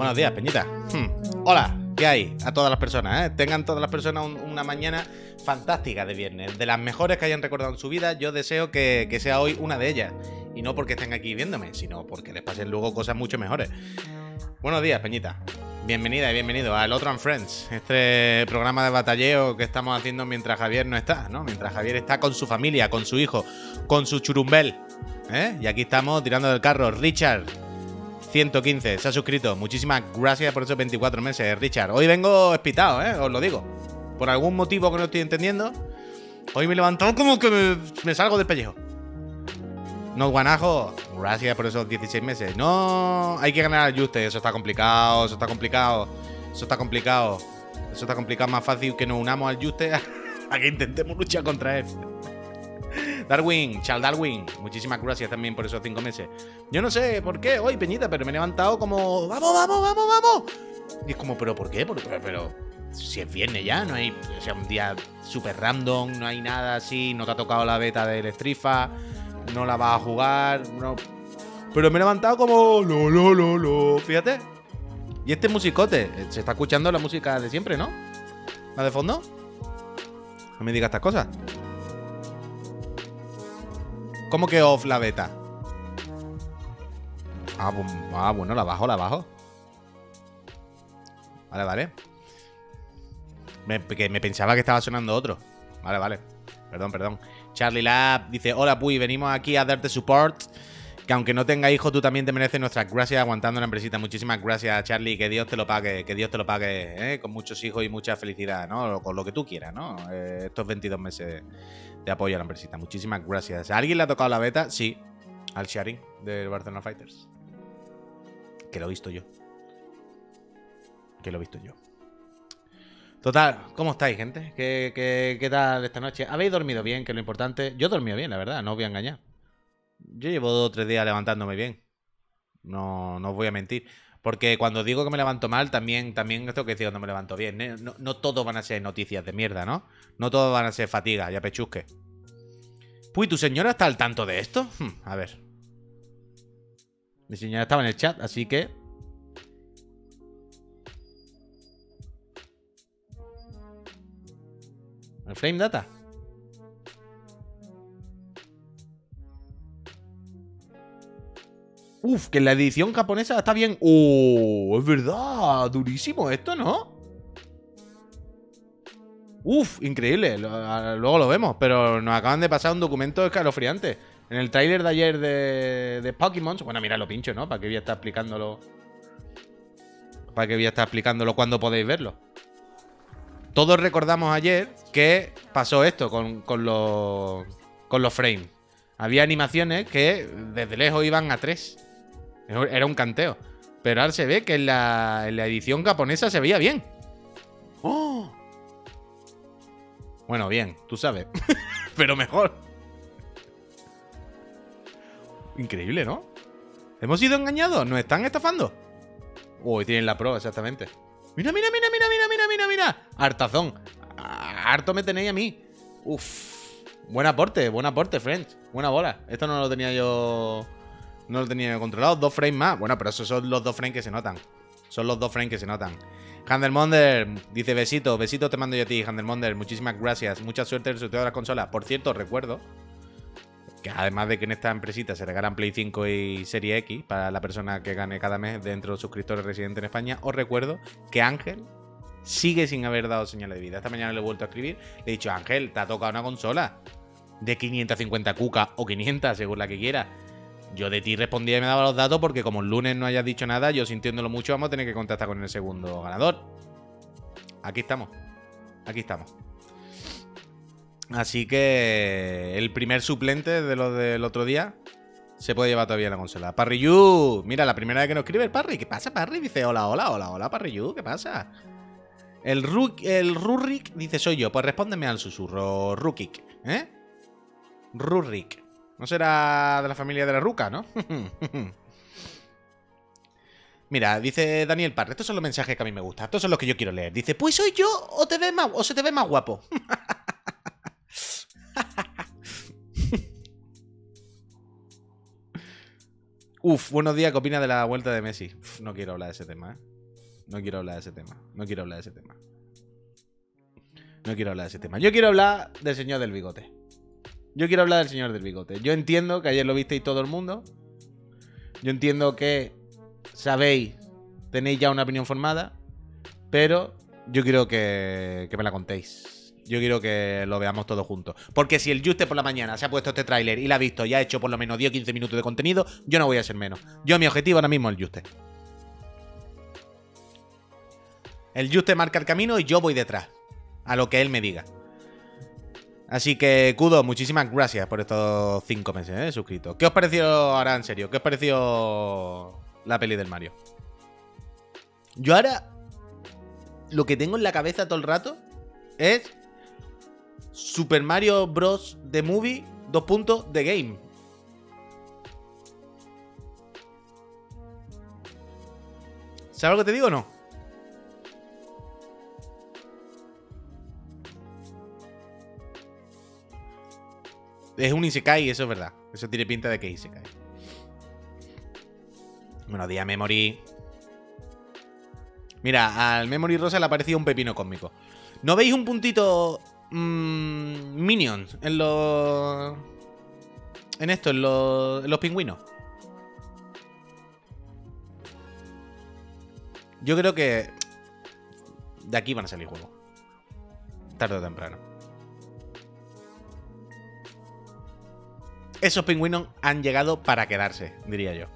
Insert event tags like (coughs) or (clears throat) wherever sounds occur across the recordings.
Buenos días, Peñita. Hmm. Hola, ¿qué hay? A todas las personas, ¿eh? Tengan todas las personas una mañana fantástica de viernes. De las mejores que hayan recordado en su vida, yo deseo que, que sea hoy una de ellas. Y no porque estén aquí viéndome, sino porque les pasen luego cosas mucho mejores. Buenos días, Peñita. Bienvenida y bienvenido al Otro and Friends, este programa de batalleo que estamos haciendo mientras Javier no está, ¿no? Mientras Javier está con su familia, con su hijo, con su churumbel. ¿eh? Y aquí estamos tirando del carro. Richard, 115, se ha suscrito. Muchísimas gracias por esos 24 meses, Richard. Hoy vengo espitado, ¿eh? Os lo digo. Por algún motivo que no estoy entendiendo, hoy me levantó como que me, salgo del pellejo. No, Guanajo, gracias por esos 16 meses. No, hay que ganar al Juste, eso está complicado, eso está complicado, eso está complicado. Eso está complicado, más fácil que nos unamos al Juste (laughs) a que intentemos luchar contra él. Darwin, Charles Darwin, muchísimas gracias también por esos 5 meses. Yo no sé por qué hoy, Peñita, pero me he levantado como, vamos, vamos, vamos, vamos. Y es como, pero ¿por qué? Pero, pero, si es viernes ya, no hay, o sea, un día súper random, no hay nada así, no te ha tocado la beta del Strifa no la va a jugar, no. Pero me he levantado como lo, lo, lo, lo. Fíjate. Y este musicote, eh, se está escuchando la música de siempre, ¿no? ¿La de fondo? No me digas estas cosas. ¿Cómo que off la beta? Ah, ah bueno, la bajo, la bajo. Vale, vale. Me, que me pensaba que estaba sonando otro. Vale, vale. Perdón, perdón. Charlie Lab dice: Hola, Puy, venimos aquí a darte support. Que aunque no tenga hijos, tú también te mereces nuestras gracias aguantando la empresita. Muchísimas gracias, Charlie. Que Dios te lo pague. Que Dios te lo pague, ¿eh? Con muchos hijos y mucha felicidad, ¿no? Con lo que tú quieras, ¿no? Eh, estos 22 meses de apoyo a la empresita. Muchísimas gracias. ¿A alguien le ha tocado la beta? Sí. Al Sharing del Barcelona Fighters. Que lo he visto yo. Que lo he visto yo. Total, ¿cómo estáis, gente? ¿Qué, qué, tal esta noche? ¿Habéis dormido bien? Que lo importante. Yo dormido bien, la verdad, no os voy a engañar. Yo llevo dos o tres días levantándome bien. No, no os voy a mentir. Porque cuando digo que me levanto mal, también, también esto que decir cuando me levanto bien. ¿eh? No, no todos van a ser noticias de mierda, ¿no? No todos van a ser fatiga, ya pechusque. Puy, ¿tu señora está al tanto de esto? Hmm, a ver. Mi señora estaba en el chat, así que El frame data. Uf, que la edición japonesa está bien. ¡Oh! Es verdad. Durísimo esto, ¿no? Uf, increíble. Luego lo vemos. Pero nos acaban de pasar un documento escalofriante. En el tráiler de ayer de, Pokémon. Bueno, mira, lo pincho, ¿no? ¿Para qué voy a estar explicándolo? ¿Para qué voy a estar explicándolo cuando podéis verlo? todos recordamos ayer que pasó esto con, los, con los frames. Había animaciones que desde lejos iban a 3. Era un canteo. Pero ahora se ve que en la, edición japonesa se veía bien. ¡Oh! Bueno, bien, tú sabes. (laughs) Pero mejor. Increíble, ¿no? ¿Hemos sido engañados? ¿Nos están estafando? Uy, tienen la pro, exactamente. Mira, mira, mira, mira, mira, mira, mira, mira. Hartazón. Harto me tenéis a mí. Uf. Buen aporte, buen aporte, friends. Buena bola. Esto no lo tenía yo. No lo tenía controlado. Dos frames más. Bueno, pero esos son los dos frames que se notan. Son los dos frames que se notan. Handelmonder dice besito, besito te mando yo a ti, Handelmonder. Muchísimas gracias. Mucha suerte en el sorteo de las consolas. Por cierto, recuerdo que además de que en esta empresita se regalan Play 5 y Serie X para la persona que gane cada mes dentro de suscriptores residentes en España, os recuerdo que Ángel sigue sin haber dado señal de vida. Esta mañana le he vuelto a escribir, le he dicho, Ángel, te ha tocado una consola de 550 cuca o 500, según la que quiera. Yo de ti respondía y me daba los datos porque como el lunes no hayas dicho nada, yo sintiéndolo mucho vamos a tener que contactar con el segundo ganador. Aquí estamos. Aquí estamos. Así que el primer suplente de lo del otro día se puede llevar todavía la consola. Parriyu, mira, la primera vez que nos escribe el Parry. ¿Qué pasa, Parry? Dice, hola, hola, hola, hola, Parriyu, ¿qué pasa? El, Ruk, el Rurik dice, soy yo. Pues respóndeme al susurro, Rukik, ¿eh? Rurik. No será de la familia de la Ruca, ¿no? (laughs) Mira, dice Daniel Parry, estos son los mensajes que a mí me gustan, estos son los que yo quiero leer. Dice, pues soy yo o te ves más, o se te ve más guapo. (laughs) Uf, buenos días, ¿qué opina de la vuelta de Messi? no quiero hablar de ese tema, ¿eh? No quiero hablar de ese tema. No quiero hablar de ese tema. No quiero hablar de ese tema. Yo quiero hablar del señor del bigote. Yo quiero hablar del señor del bigote. Yo entiendo que ayer lo visteis todo el mundo. Yo entiendo que sabéis, tenéis ya una opinión formada. Pero yo quiero que, que me la contéis. Yo quiero que lo veamos todos juntos. Porque si el Juste por la mañana se ha puesto este tráiler y la ha visto y ha hecho por lo menos 10 o 15 minutos de contenido, yo no voy a ser menos. Yo mi objetivo ahora mismo es el Juste. El Juste marca el camino y yo voy detrás. A lo que él me diga. Así que, Kudo, muchísimas gracias por estos 5 meses, ¿eh? Suscrito. ¿Qué os pareció, ahora en serio, qué os pareció la peli del Mario? Yo ahora lo que tengo en la cabeza todo el rato es Super Mario Bros. The Movie, dos puntos, The Game. ¿Sabes lo que te digo o no? Es un Isekai, eso es verdad. Eso tiene pinta de que es Isekai. Bueno, día Memory. Mira, al Memory Rosa le ha parecido un pepino cósmico. ¿No veis un puntito mmm, Minions en los... En esto, en los, en los pingüinos? Yo creo que de aquí van a salir juegos. Tarde o temprano. Esos pingüinos han llegado para quedarse, diría yo.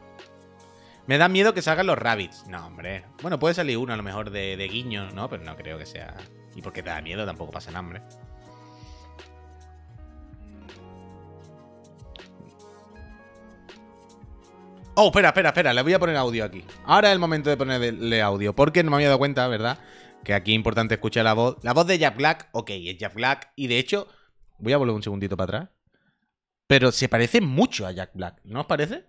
Me da miedo que salgan los rabbits. No, hombre. Bueno, puede salir uno a lo mejor de, guiño, ¿no? Pero no creo que sea. Y porque te da miedo, tampoco pasan hambre. Oh, espera, espera, espera. Le voy a poner audio aquí. Ahora es el momento de ponerle audio. Porque no me había dado cuenta, ¿verdad? Que aquí es importante escuchar la voz. La voz de Jack Black, ok, es Jack Black. Y de hecho, voy a volver un segundito para atrás. Pero se parece mucho a Jack Black, ¿no os parece?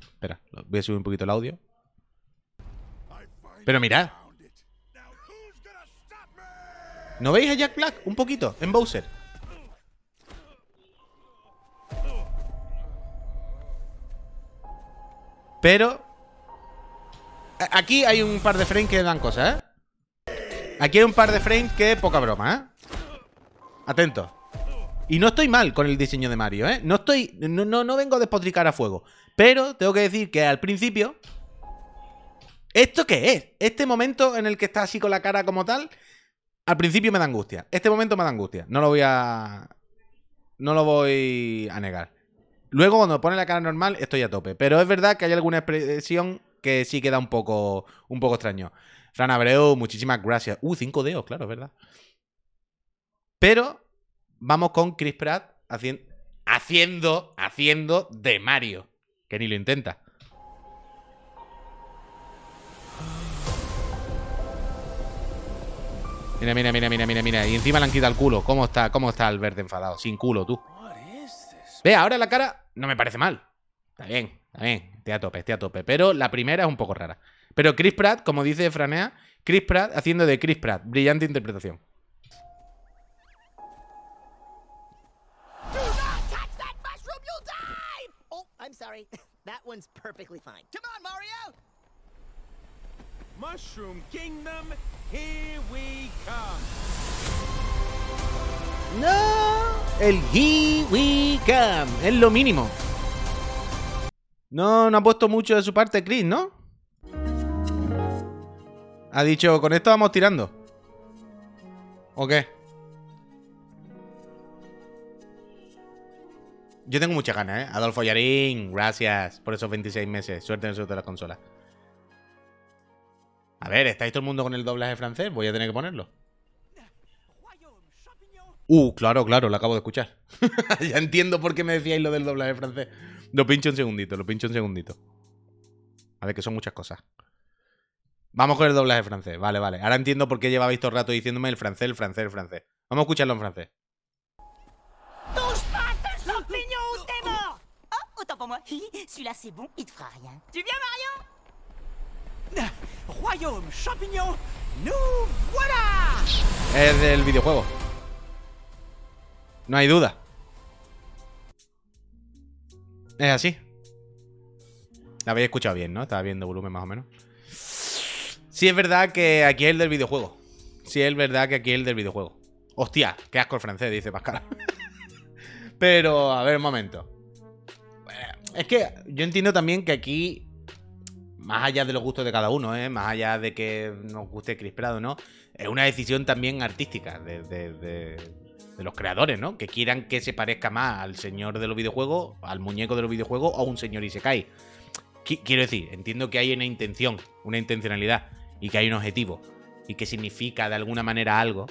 Espera, voy a subir un poquito el audio. Pero mirad. ¿No veis a Jack Black? Un poquito, en Bowser. Pero... Aquí hay un par de frames que dan cosas, ¿eh? Aquí hay un par de frames que poca broma, ¿eh? Atento. Y no estoy mal con el diseño de Mario, ¿eh? No estoy. No, no, no vengo a despotricar a fuego. Pero tengo que decir que al principio. ¿Esto qué es? Este momento en el que está así con la cara como tal. Al principio me da angustia. Este momento me da angustia. No lo voy a. No lo voy a negar. Luego, cuando pone la cara normal, estoy a tope. Pero es verdad que hay alguna expresión que sí queda un poco. un poco extraño. Fran Abreu, muchísimas gracias. Uh, cinco dedos, claro, es verdad. Pero vamos con Chris Pratt haciendo, haciendo, haciendo de Mario. Que ni lo intenta. Mira, mira, mira, mira, mira, mira. Y encima le han quitado el culo. ¿Cómo está, cómo está el verde enfadado? Sin culo, tú. Ve, ahora la cara no me parece mal. Está bien, está bien. Estoy a tope, estoy a tope. Pero la primera es un poco rara. Pero Chris Pratt, como dice Franea, Chris Pratt haciendo de Chris Pratt. Brillante interpretación. Sorry. That one's perfectly fine. Come on, Mario! Mushroom Kingdom, here we come. No, el here we come. Es lo mínimo. No, no ha puesto mucho de su parte Chris, ¿no? Ha dicho, con esto vamos tirando. ¿O qué? Yo tengo muchas ganas, ¿eh? Adolfo Yarín, gracias por esos 26 meses. Suerte en el de la consola. A ver, ¿estáis todo el mundo con el doblaje francés? Voy a tener que ponerlo. Uh, claro, claro, lo acabo de escuchar. (laughs) ya entiendo por qué me decíais lo del doblaje francés. Lo pincho un segundito, lo pincho un segundito. A ver, que son muchas cosas. Vamos con el doblaje francés. Vale, vale. Ahora entiendo por qué llevabais todo el rato diciéndome el francés, el francés, el francés. Vamos a escucharlo en francés. C'est bon, il fera rien. Tu viens, Mario Royaume champignon, nous voilà Es del videojuego. No hay duda. Es así. La habéis escuchado bien, ¿no? Estaba viendo volumen más o menos. Sí es verdad que aquí es el del videojuego. Sí es verdad que aquí es el del videojuego. Hostia, qué asco el francés, dice Pascal. (laughs) Pero, a ver, un momento. Es que yo entiendo también que aquí, más allá de los gustos de cada uno, ¿eh? más allá de que nos guste Chris Prado, ¿no? Es una decisión también artística de, los creadores, ¿no? Que quieran que se parezca más al señor de los videojuegos, al muñeco de los videojuegos o a un señor Isekai. Quiero decir, entiendo que hay una intención, una intencionalidad y que hay un objetivo y que significa de alguna manera algo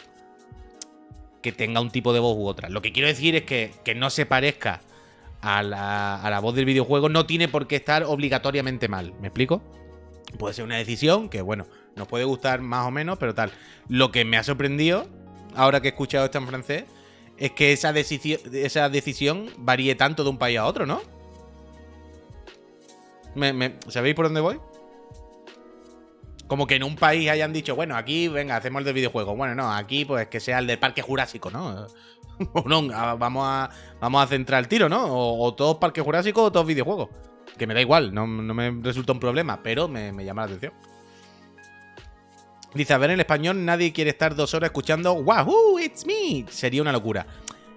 que tenga un tipo de voz u otra. Lo que quiero decir es que no se parezca a la, a la voz del videojuego no tiene por qué estar obligatoriamente mal. ¿Me explico? Puede ser una decisión que, bueno, nos puede gustar más o menos, pero tal. Lo que me ha sorprendido, ahora que he escuchado esto en francés, es que esa, decisión, esa decisión varíe tanto de un país a otro, ¿no? ¿Me, sabéis por dónde voy? Como que en un país hayan dicho, bueno, aquí, venga, hacemos el del videojuego. Bueno, no, aquí pues que sea el del Parque Jurásico, ¿no? (laughs) no, vamos a, vamos a centrar el tiro, ¿no? O, todos Parque Jurásico o todos videojuegos. Que me da igual, no, me resulta un problema, pero me, llama la atención. Dice, a ver, en español nadie quiere estar dos horas escuchando Wahoo, it's me. Sería una locura.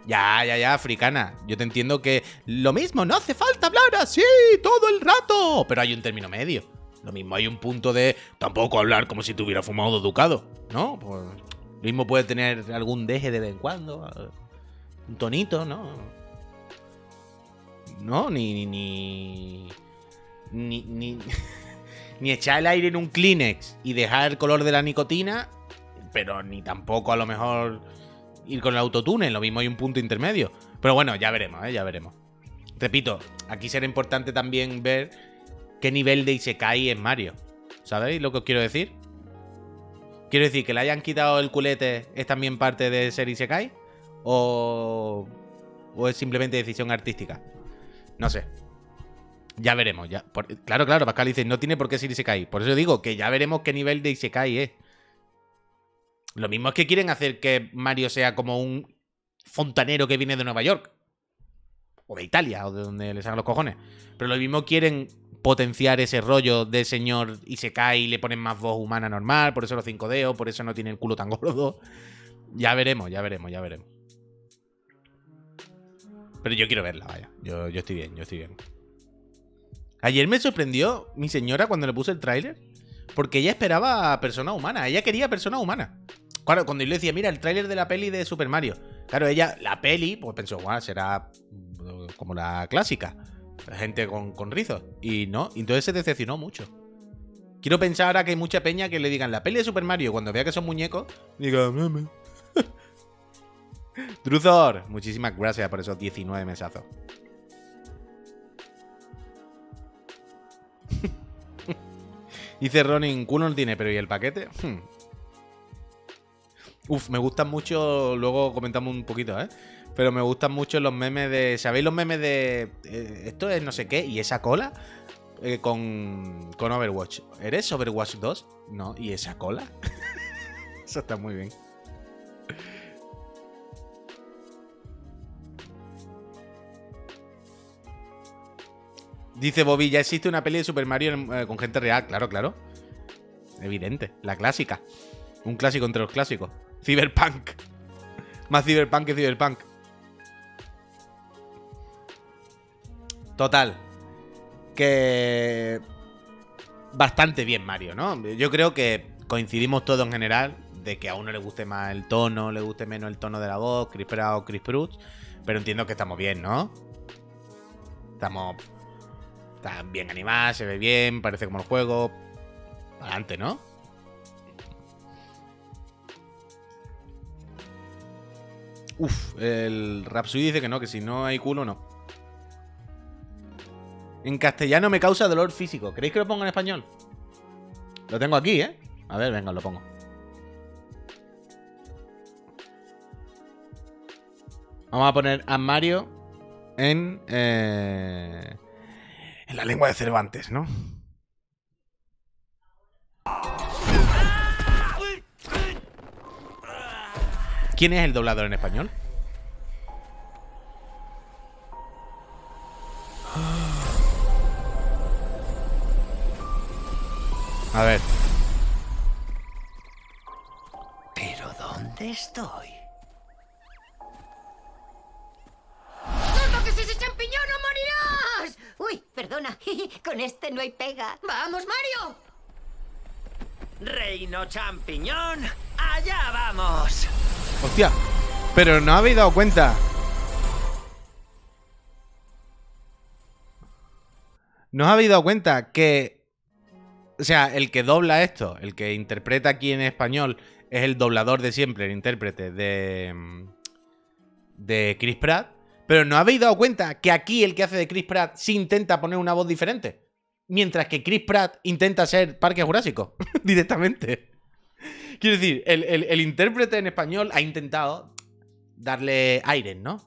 Ya, ya, ya, africana. Yo te entiendo que lo mismo, no hace falta hablar así todo el rato. Pero hay un término medio. Lo mismo hay un punto de tampoco hablar como si tuviera fumado educado, ¿no? Pues, lo mismo puede tener algún deje de vez en cuando. Un tonito, ¿no? No, ni. Ni. Ni. Ni, (laughs) ni echar el aire en un Kleenex y dejar el color de la nicotina. Pero ni tampoco a lo mejor ir con el autotune, lo mismo hay un punto intermedio. Pero bueno, ya veremos, ¿eh? ya veremos. Repito, aquí será importante también ver qué nivel de Isekai es Mario. ¿Sabéis lo que os quiero decir? Quiero decir, que le hayan quitado el culete es también parte de ser Isekai. O, o es simplemente decisión artística. No sé. Ya veremos. Ya. claro, claro, Pascal dice, no tiene por qué ser Isekai. Por eso digo que ya veremos qué nivel de Isekai es. Lo mismo es que quieren hacer que Mario sea como un fontanero que viene de Nueva York. O de Italia, o de donde les hagan los cojones. Pero lo mismo quieren potenciar ese rollo de señor y se cae y le ponen más voz humana normal, por eso los cinco dedos, por eso no tiene el culo tan gordo. Ya veremos, ya veremos, ya veremos. Pero yo quiero verla, vaya. Yo, yo estoy bien, yo estoy bien. Ayer me sorprendió mi señora cuando le puse el tráiler. Porque ella esperaba persona humana. Ella quería persona humana. Claro, cuando yo le decía, mira, el tráiler de la peli de Super Mario. Claro, ella, la peli, pues pensó, bueno, será mm, como la clásica. Gente con, con rizos. Y no, entonces se decepcionó mucho. Quiero pensar ahora que hay mucha peña que le digan la peli de Super Mario cuando vea que son muñecos, diga, meme. (laughs) Druzor, muchísimas gracias por esos 19 mesazos. (laughs) Dice Ronin, culo no tiene, pero ¿y el paquete? Hmm. Uf, me gustan mucho, luego comentamos un poquito, ¿eh? Pero me gustan mucho los memes de... ¿Sabéis los memes de... Eh, esto es no sé qué y esa cola? Eh, con, con Overwatch. ¿Eres Overwatch 2? No, ¿y esa cola? (laughs) Eso está muy bien. Dice Bobby, ya existe una peli de Super Mario eh, con gente real. Claro, claro. Evidente. La clásica. Un clásico entre los clásicos. Cyberpunk. Más Cyberpunk que Cyberpunk. Total. Que. Bastante bien, Mario, ¿no? Yo creo que coincidimos todos en general de que a uno le guste más el tono, le guste menos el tono de la voz, Chris Pratt Chris Prutz. Pero entiendo que estamos bien, ¿no? Estamos. Está bien animada, se ve bien, parece como el juego. Adelante, ¿no? Uf, el Rapsui dice que no, que si no hay culo, no. En castellano me causa dolor físico. ¿Queréis que lo ponga en español? Lo tengo aquí, ¿eh? A ver, venga, lo pongo. Vamos a poner a Mario en... Eh, en la lengua de Cervantes, ¿no? ¿Quién es el doblador en español? A ver. ¿Pero dónde estoy? Con este no hay pega. ¡Vamos, Mario! Reino champiñón, allá vamos. Hostia. Pero no habéis dado cuenta. ¿No os habéis dado cuenta que. O sea, el que dobla esto, el que interpreta aquí en español, es el doblador de siempre, el intérprete de. de Chris Pratt. Pero ¿no habéis dado cuenta que aquí el que hace de Chris Pratt sí intenta poner una voz diferente? Mientras que Chris Pratt intenta ser Parque Jurásico (laughs) directamente. Quiero decir, el, el- el intérprete en español ha intentado darle aires, ¿no?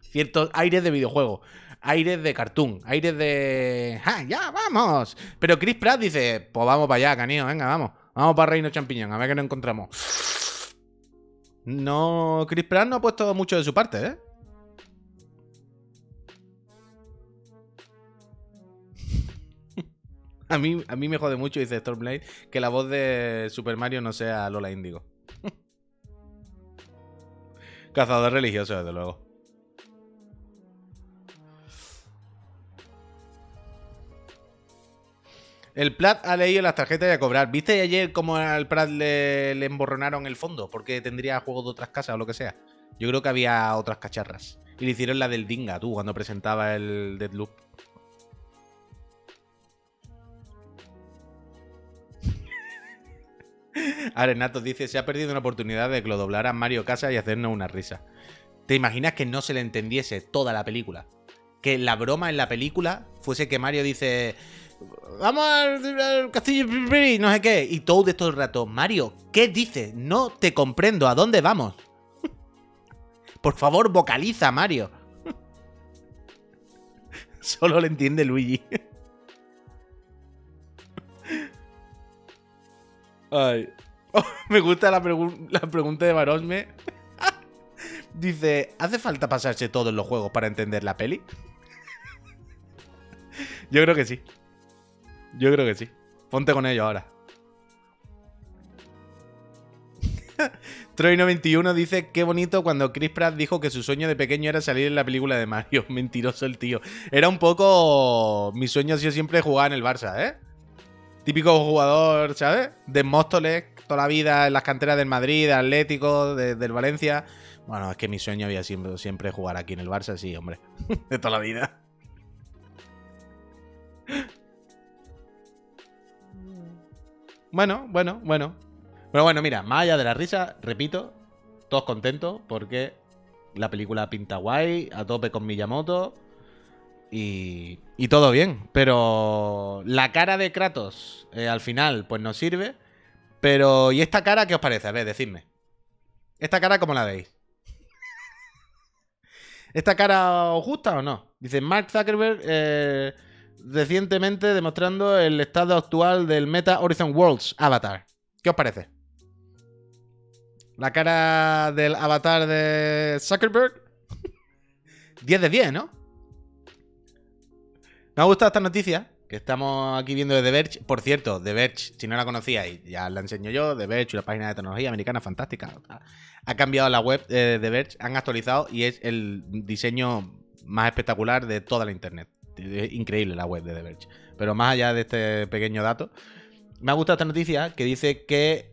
Ciertos aires de videojuego, aires de cartoon, aires de. ¡Ja, ya, vamos! Pero Chris Pratt dice: Pues vamos para allá, canío, venga, vamos. Vamos para Reino Champiñón, a ver qué nos encontramos. No, Chris Pratt no ha puesto mucho de su parte, ¿eh? (laughs) A mí, a mí me jode mucho, dice Stormblade, que la voz de Super Mario no sea Lola Índigo. (laughs) Cazador religioso, desde luego. El Plat ha leído las tarjetas y a cobrar. ¿Viste ayer cómo al Prat le, le emborronaron el fondo? Porque tendría juegos de otras casas o lo que sea. Yo creo que había otras cacharras. Y le hicieron la del Dinga, tú, cuando presentaba el Deadloop. Arenato dice, se ha perdido una oportunidad de que lo doblaran Mario Casa y hacernos una risa. ¿Te imaginas que no se le entendiese toda la película? Que la broma en la película fuese que Mario dice, vamos al, al castillo, no sé qué, y todo de todo el rato, Mario, ¿qué dices? No te comprendo, ¿a dónde vamos? (laughs) Por favor, vocaliza, Mario. (laughs) Solo le entiende Luigi. (laughs) Ay. (laughs) Me gusta la, la pregunta de Barosme. (laughs) Dice, ¿hace falta pasarse todos los juegos para entender la peli? (laughs) Yo creo que sí. Yo creo que sí. Ponte con ello ahora. Troy91 dice, qué bonito cuando Chris Pratt dijo que su sueño de pequeño era salir en la película de Mario. Mentiroso el tío. Era un poco... Mi sueño ha sido siempre jugar en el Barça, ¿eh? Típico jugador, ¿sabes? De Móstoles, toda la vida en las canteras del Madrid, Atlético, de- del Valencia. Bueno, es que mi sueño había siempre, siempre jugar aquí en el Barça, sí, hombre. (laughs) De toda la vida. Bueno, bueno, bueno. Pero bueno, mira, más allá de la risa, repito, todos contentos porque la película pinta guay, a tope con Miyamoto y, y todo bien. Pero la cara de Kratos eh, al final pues no sirve. Pero ¿y esta cara qué os parece? A ver, decidme. ¿Esta cara cómo la veis? ¿Esta cara os gusta o no? Dice Mark Zuckerberg eh, recientemente demostrando el estado actual del Meta Horizon Worlds Avatar. ¿Qué os parece? La cara del avatar de Zuckerberg. (laughs) 10 de 10, ¿no? Me ha gustado esta noticia que estamos aquí viendo de The Verge. Por cierto, The Verge, si no la conocíais, ya la enseño yo. The Verge, una página de tecnología americana fantástica. Ha cambiado la web de The Verge, han actualizado y es el diseño más espectacular de toda la internet. Es increíble la web de The Verge. Pero más allá de este pequeño dato, me ha gustado esta noticia que dice que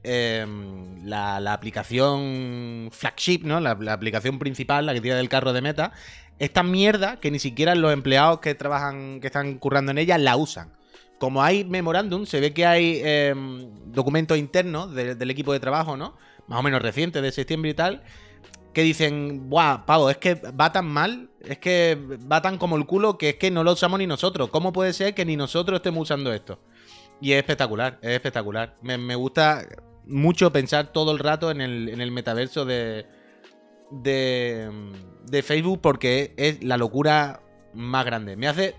la, la aplicación flagship, ¿no? La, la aplicación principal, la que tira del carro de meta, esta mierda que ni siquiera los empleados que trabajan, que están currando en ella, la usan. Como hay memorándum, se ve que hay eh, documentos internos de- del equipo de trabajo, ¿no? Más o menos recientes, de septiembre y tal, que dicen, buah, pavo, es que va tan mal, es que va tan como el culo que es que no lo usamos ni nosotros. ¿Cómo puede ser que ni nosotros estemos usando esto? Y es espectacular, es espectacular. Me, gusta mucho pensar todo el rato en el metaverso de, de, de Facebook porque es la locura más grande. Me hace...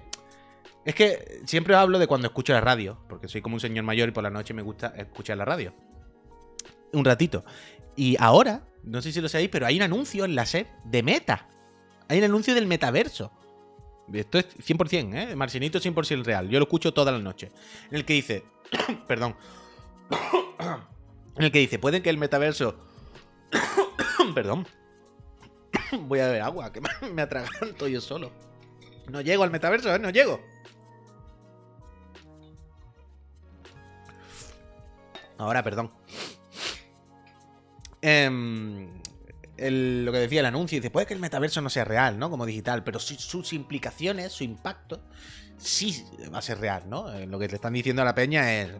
Es que siempre hablo de cuando escucho la radio, porque soy como un señor mayor y por la noche me gusta escuchar la radio. Un ratito. Y ahora, no sé si lo sabéis, pero hay un anuncio en la SER de Meta. Hay un anuncio del metaverso. Esto es 100%, ¿eh? Marcianito 100% real. Yo lo escucho todas las noches. En el que dice, (coughs) perdón, (coughs) en el que dice, puede que el metaverso, (coughs) perdón, (laughs) voy a beber agua, que (laughs) me atraganto yo solo. No llego al metaverso, ¿eh? No llego. Ahora, perdón. Em, lo que decía el anuncio, dice, puede que el metaverso no sea real, ¿no? Como digital, pero sus implicaciones, su impacto, sí va a ser real, ¿no? Eh, lo que te están diciendo a la peña es,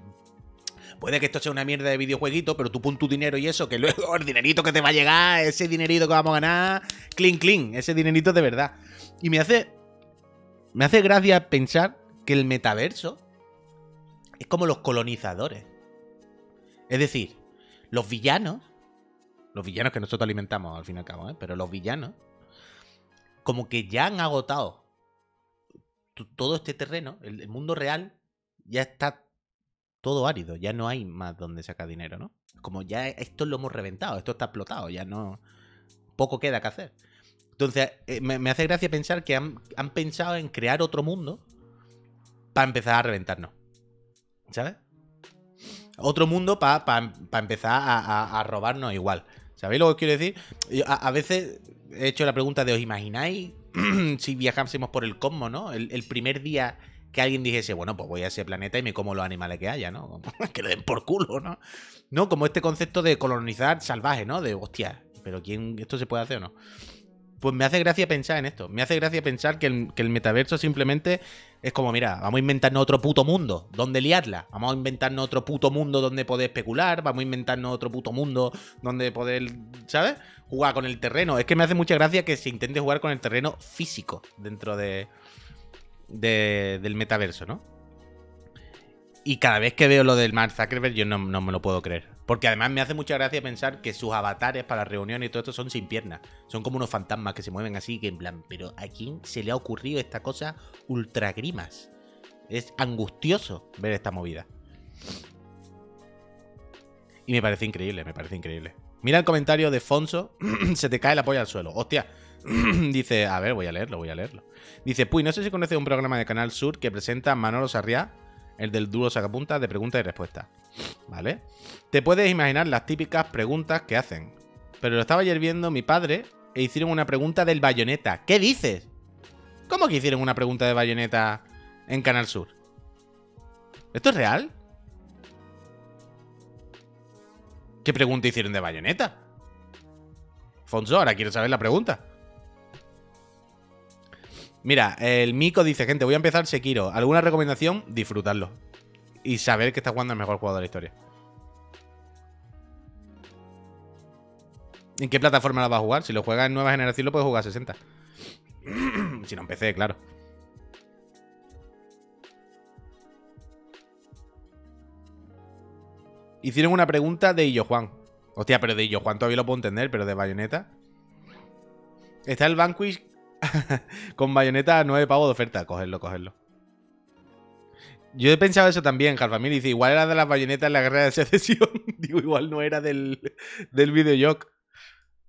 puede que esto sea una mierda de videojueguito, pero tú pon tu dinero y eso, que luego (laughs) el dinerito que te va a llegar, ese dinerito que vamos a ganar, clean, clean, ese dinerito de verdad. Y me hace, me hace gracia pensar que el metaverso es como los colonizadores. Es decir, los villanos, los villanos que nosotros alimentamos al fin y al cabo, ¿eh? pero los villanos, como que ya han agotado todo este terreno, el, mundo real ya está todo árido, ya no hay más donde sacar dinero, ¿no? Como ya esto lo hemos reventado, esto está explotado, ya no... Poco queda que hacer. Entonces, eh, me, hace gracia pensar que han, pensado en crear otro mundo para empezar a reventarnos. ¿Sabes? otro mundo para empezar a, robarnos igual. ¿Sabéis lo que quiero decir? a, veces he hecho la pregunta de, ¿os imagináis (clears throat) si viajásemos por el cosmos, ¿no? El, primer día que alguien dijese, bueno, pues voy a ese planeta y me como los animales que haya, ¿no? (laughs) que le den por culo, ¿no? No, como este concepto de colonizar salvaje, ¿no? De, hostia, pero ¿quién, esto se puede hacer o no? Pues me hace gracia pensar en esto. Me hace gracia pensar que el, metaverso simplemente es como, mira, vamos a inventarnos otro puto mundo donde liarla. Vamos a inventarnos otro puto mundo donde poder especular. Vamos a inventarnos otro puto mundo donde poder, ¿sabes? Jugar con el terreno. Es que me hace mucha gracia que se intente jugar con el terreno físico dentro de, del metaverso, ¿no? Y cada vez que veo lo del Mark Zuckerberg, yo no me lo puedo creer. Porque además me hace mucha gracia pensar que sus avatares para reuniones y todo esto son sin piernas. Son como unos fantasmas que se mueven así, que en plan, pero ¿a quién se le ha ocurrido esta cosa ultra grimas? Es angustioso ver esta movida. Y me parece increíble, me parece increíble. Mira el comentario de Fonso, (clears throat) se te cae la polla al suelo. Hostia. (clears throat) Dice, a ver, voy a leerlo, voy a leerlo. Dice, Puy, no sé si conoce un programa de Canal Sur que presenta Manolo Sarriá, el del duro sacapuntas de preguntas y respuestas. ¿Vale? Te puedes imaginar las típicas preguntas que hacen. Pero lo estaba ayer viendo mi padre e hicieron una pregunta del bayoneta. ¿Qué dices? ¿Cómo que hicieron una pregunta de bayoneta en Canal Sur? ¿Esto es real? ¿Qué pregunta hicieron de bayoneta? Fonso, ahora quiero saber la pregunta. Mira, el Mico dice, gente, voy a empezar Sekiro. ¿Alguna recomendación? Disfrutarlo y saber que está jugando el mejor juego de la historia. ¿En qué plataforma la va a jugar? Si lo juega en nueva generación, lo puede jugar a 60. (clears throat) si no empecé, claro. Hicieron una pregunta de Illo Juan. Hostia, pero de Illo Juan todavía lo puedo entender, pero de Bayonetta. Está el Vanquish (laughs) con Bayonetta a 9 pavos de oferta. Cogerlo, cogerlo. Yo he pensado eso también, Jalfamil. Dice, igual era de las bayonetas en la guerra de secesión. (laughs) Digo, igual no era del, del videojoc.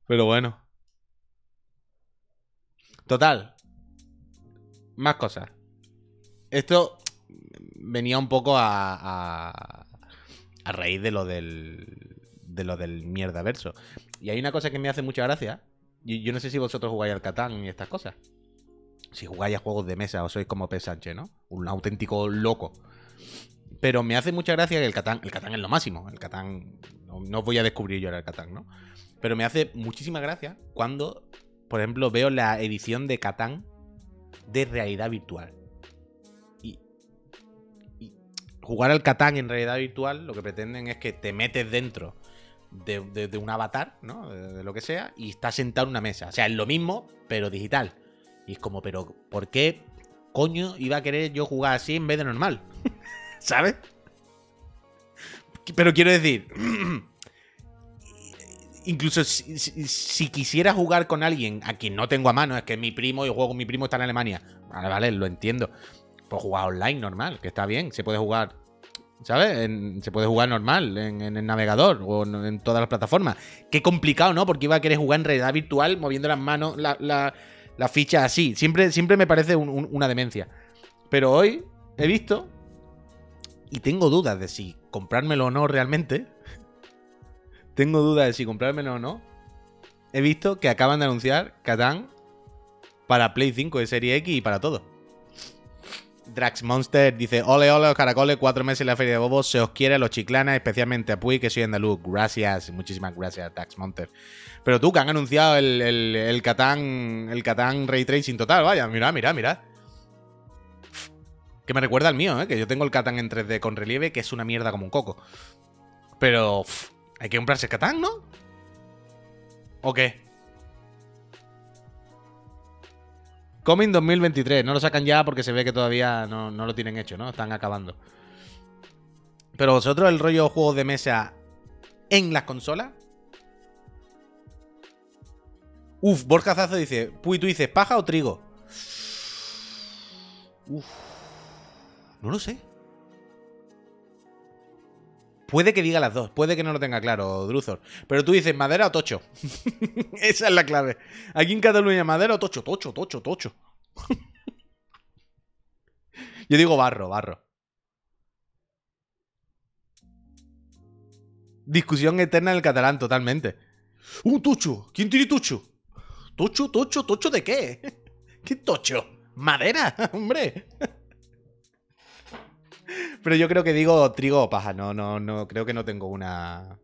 Pero bueno. Total. Más cosas. Esto venía un poco a, a, a raíz de lo del de lo del mierda verso. Y hay una cosa que me hace mucha gracia. Y yo no sé si vosotros jugáis al Catán y estas cosas si jugáis a juegos de mesa o sois como P. Sánchez, ¿no? Un auténtico loco. Pero me hace mucha gracia que el Catán, el Catán es lo máximo. El Catán, no, voy a descubrir yo el Catán, ¿no? Pero me hace muchísima gracia cuando, por ejemplo, veo la edición de Catán de realidad virtual. Y, jugar al Catán en realidad virtual lo que pretenden es que te metes dentro de, un avatar, ¿no? De, de, lo que sea, y estás sentado en una mesa. O sea, es lo mismo, pero digital. Y es como, pero ¿por qué coño iba a querer yo jugar así en vez de normal? (laughs) ¿Sabes? Pero quiero decir, (clears throat) incluso si, quisiera jugar con alguien a quien no tengo a mano, es que mi primo, yo juego con mi primo, está en Alemania. Vale, vale, lo entiendo. Pues jugar online normal, que está bien, se puede jugar, ¿sabes? se puede jugar normal en, el navegador o en, todas las plataformas. Qué complicado, ¿no? Porque iba a querer jugar en realidad virtual moviendo las manos, la, las fichas así. Siempre, siempre me parece un- un- una demencia. Pero hoy he visto y tengo dudas de si comprármelo o no realmente. (laughs) tengo dudas de si comprármelo o no. He visto que acaban de anunciar Catán para Play 5 de Serie X y para todo. Drax Monster dice: Ole, ole, los caracoles, cuatro meses en la feria de bobos. Se os quiere los chiclanas, especialmente a Puy, que soy andaluz. Gracias, muchísimas gracias, Drax Monster. Pero tú, que han anunciado el, el, el Catán, el Catán Ray Tracing total, vaya, mira, mira, mira. Que me recuerda al mío, ¿eh? que yo tengo el Catán en 3D con relieve, que es una mierda como un coco. Pero hay que comprarse el Catán, ¿no? ¿O qué? Coming 2023, no lo sacan ya porque se ve que todavía no, no lo tienen hecho, ¿no? Están acabando. Pero vosotros el rollo juegos de mesa en las consolas. Uf, Borja Zazo dice, Puy, tú dices, ¿paja o trigo? Uf. No lo sé. Puede que diga las dos, puede que no lo tenga claro, Druzor. Pero tú dices, ¿madera o tocho? (laughs) Esa es la clave. Aquí en Cataluña, ¿madera o tocho? Tocho, tocho, tocho. (laughs) Yo digo barro, barro. Discusión eterna en el catalán, totalmente. ¡Uh, tocho! ¿Quién tiene tocho? ¿Tocho, tocho, tocho de qué? (laughs) ¿Qué tocho? ¿Madera? ¡Hombre! Pero yo creo que digo trigo o paja. No, no, no. Creo que no tengo una.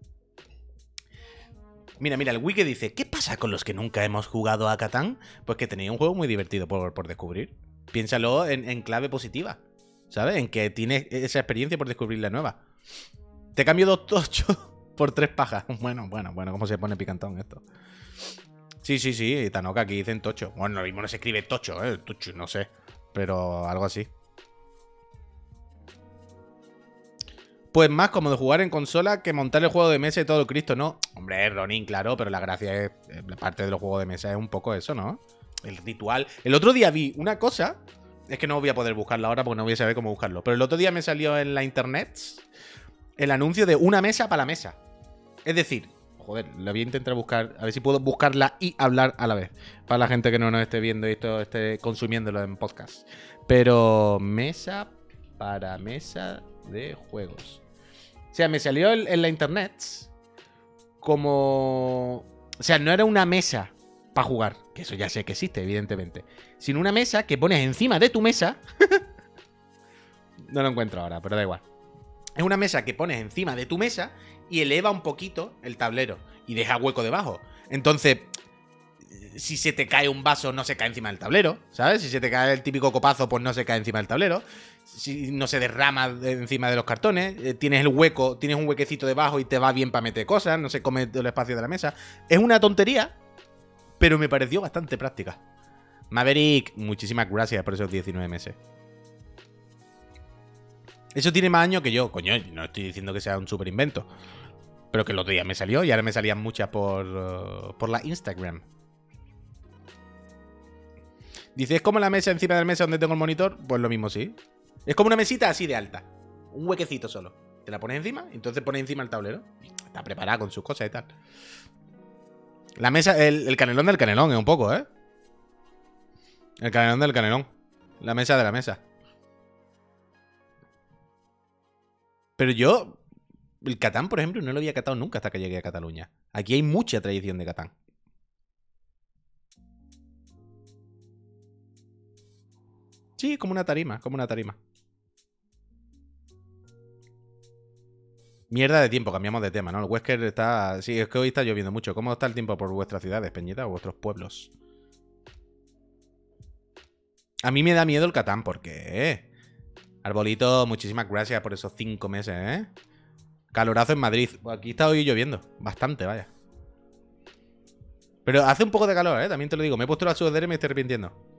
Mira, mira, el wiki dice: ¿Qué pasa con los que nunca hemos jugado a Catán? Pues que tenéis un juego muy divertido por, por descubrir. Piénsalo en, en clave positiva. ¿Sabes? En que tienes esa experiencia por descubrir la nueva. Te cambio dos tochos (laughs) por tres pajas. (laughs) Bueno, bueno, bueno, ¿cómo se pone picantón esto? Sí, sí, sí, Tanoka aquí dicen tocho. Bueno, lo mismo no se escribe tocho, ¿eh? Tocho, no sé. Pero algo así. Pues más como de jugar en consola que montar el juego de mesa y todo el Cristo, ¿no? Hombre, Ronin, claro, pero la gracia es. eh, La parte de los juegos de mesa es un poco eso, ¿no? El ritual. El otro día vi una cosa. Es que no voy a poder buscarlo ahora porque no voy a saber cómo buscarlo. Pero el otro día me salió en la internet el anuncio de una mesa para la mesa. Es decir, joder, la voy a intentar buscar, a ver si puedo buscarla y hablar a la vez. Para la gente que no nos esté viendo y esto esté consumiéndolo en podcast. Pero mesa para mesa de juegos. Sea, me salió en, en la internet como... O sea, no era una mesa para jugar, que eso ya sé que existe, evidentemente. Sino una mesa que pones encima de tu mesa. (laughs) no lo encuentro ahora, pero da igual. Es una mesa que pones encima de tu mesa y eleva un poquito el tablero y deja hueco debajo. Entonces, si se te cae un vaso, no se cae encima del tablero, ¿sabes? Si se te cae el típico copazo, pues no se cae encima del tablero. Si no se derrama de- encima de los cartones, eh, tienes el hueco, tienes un huequecito debajo y te va bien para meter cosas, no se come todo el espacio de la mesa. Es una tontería, pero me pareció bastante práctica. Maverick, muchísimas gracias por esos 19 meses. Eso tiene más años que yo, coño, no estoy diciendo que sea un super invento. Pero que el otro día me salió y ahora me salían muchas por, uh, por la Instagram. Dice, ¿es como la mesa encima de la mesa donde tengo el monitor? Pues lo mismo, sí. Es como una mesita así de alta. Un huequecito solo. Te la pones encima y entonces pones encima el tablero. Está preparada con sus cosas y tal. La mesa, el, el canelón del canelón es un poco, ¿eh? El canelón del canelón. La mesa de la mesa. Pero yo, el Catán, por ejemplo, no lo había catado nunca hasta que llegué a Cataluña. Aquí hay mucha tradición de Catán. Sí, como una tarima, como una tarima. Mierda de tiempo, cambiamos de tema, ¿no? El Wesker está. Sí, es que hoy está lloviendo mucho. ¿Cómo está el tiempo por vuestras ciudades, Peñita, o vuestros pueblos? A mí me da miedo el Catán, ¿por qué? Arbolito, muchísimas gracias por esos cinco meses, ¿eh? Calorazo en Madrid. Pues aquí está hoy lloviendo. Bastante, vaya. Pero hace un poco de calor, ¿eh? También te lo digo. Me he puesto la sudadera y me estoy arrepintiendo.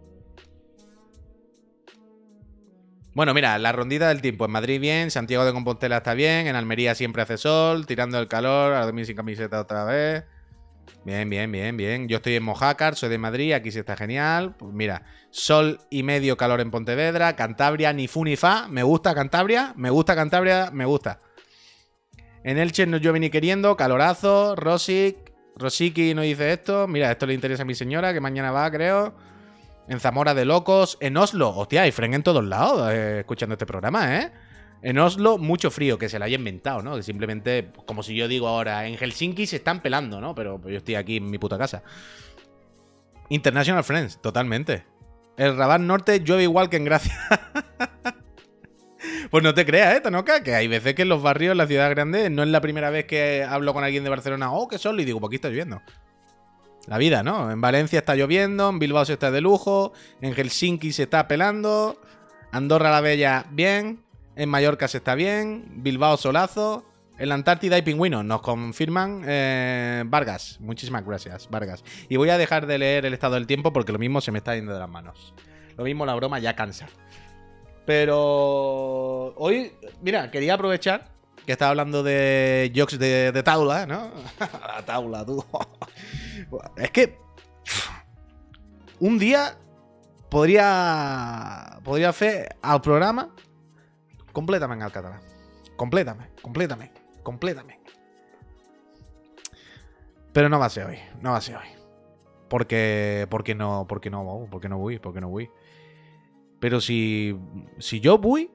Bueno, mira, la rondita del tiempo. En Madrid bien, Santiago de Compostela está bien, en Almería siempre hace sol, tirando el calor, a dormir sin camiseta otra vez. Bien, bien, bien, bien. Yo estoy en Mojácar, soy de Madrid, aquí sí está genial. Pues mira, sol y medio calor en Pontevedra, Cantabria, ni fu ni fa. Me gusta Cantabria, me gusta Cantabria, me gusta. En Elche no llueve ni queriendo, calorazo, Rosic, Rosiki no dice esto. Mira, esto le interesa a mi señora, que mañana va, creo. En Zamora de locos, en Oslo, hostia, hay fren en todos lados eh, escuchando este programa, ¿eh? En Oslo, mucho frío, que se lo haya inventado, ¿no? Que simplemente, como si yo digo ahora, en Helsinki se están pelando, ¿no? Pero yo estoy aquí en mi puta casa. International Friends, totalmente. El Rabat Norte llueve igual que en Gracia. (laughs) pues no te creas, ¿eh, Tanoka? Que hay veces que en los barrios, en la ciudad grande, no es la primera vez que hablo con alguien de Barcelona, oh, que solo, y digo, pues aquí está lloviendo. La vida, ¿no? En Valencia está lloviendo, en Bilbao se está de lujo, en Helsinki se está pelando, Andorra la Bella, bien, en Mallorca se está bien, Bilbao solazo, en la Antártida hay pingüinos, nos confirman eh, Vargas. Muchísimas gracias, Vargas. Y voy a dejar de leer el estado del tiempo porque lo mismo se me está yendo de las manos. Lo mismo la broma ya cansa. Pero hoy, mira, quería aprovechar que estaba hablando de jokes de, de taula, ¿no? (laughs) la taula, tú. (laughs) es que un día podría podría hacer al programa completamente al catalán. Completamente, completamente, completamente. Pero no va a ser hoy, no va a ser hoy. Porque, porque no, porque no, porque no voy, porque no voy. Pero si, si yo voy,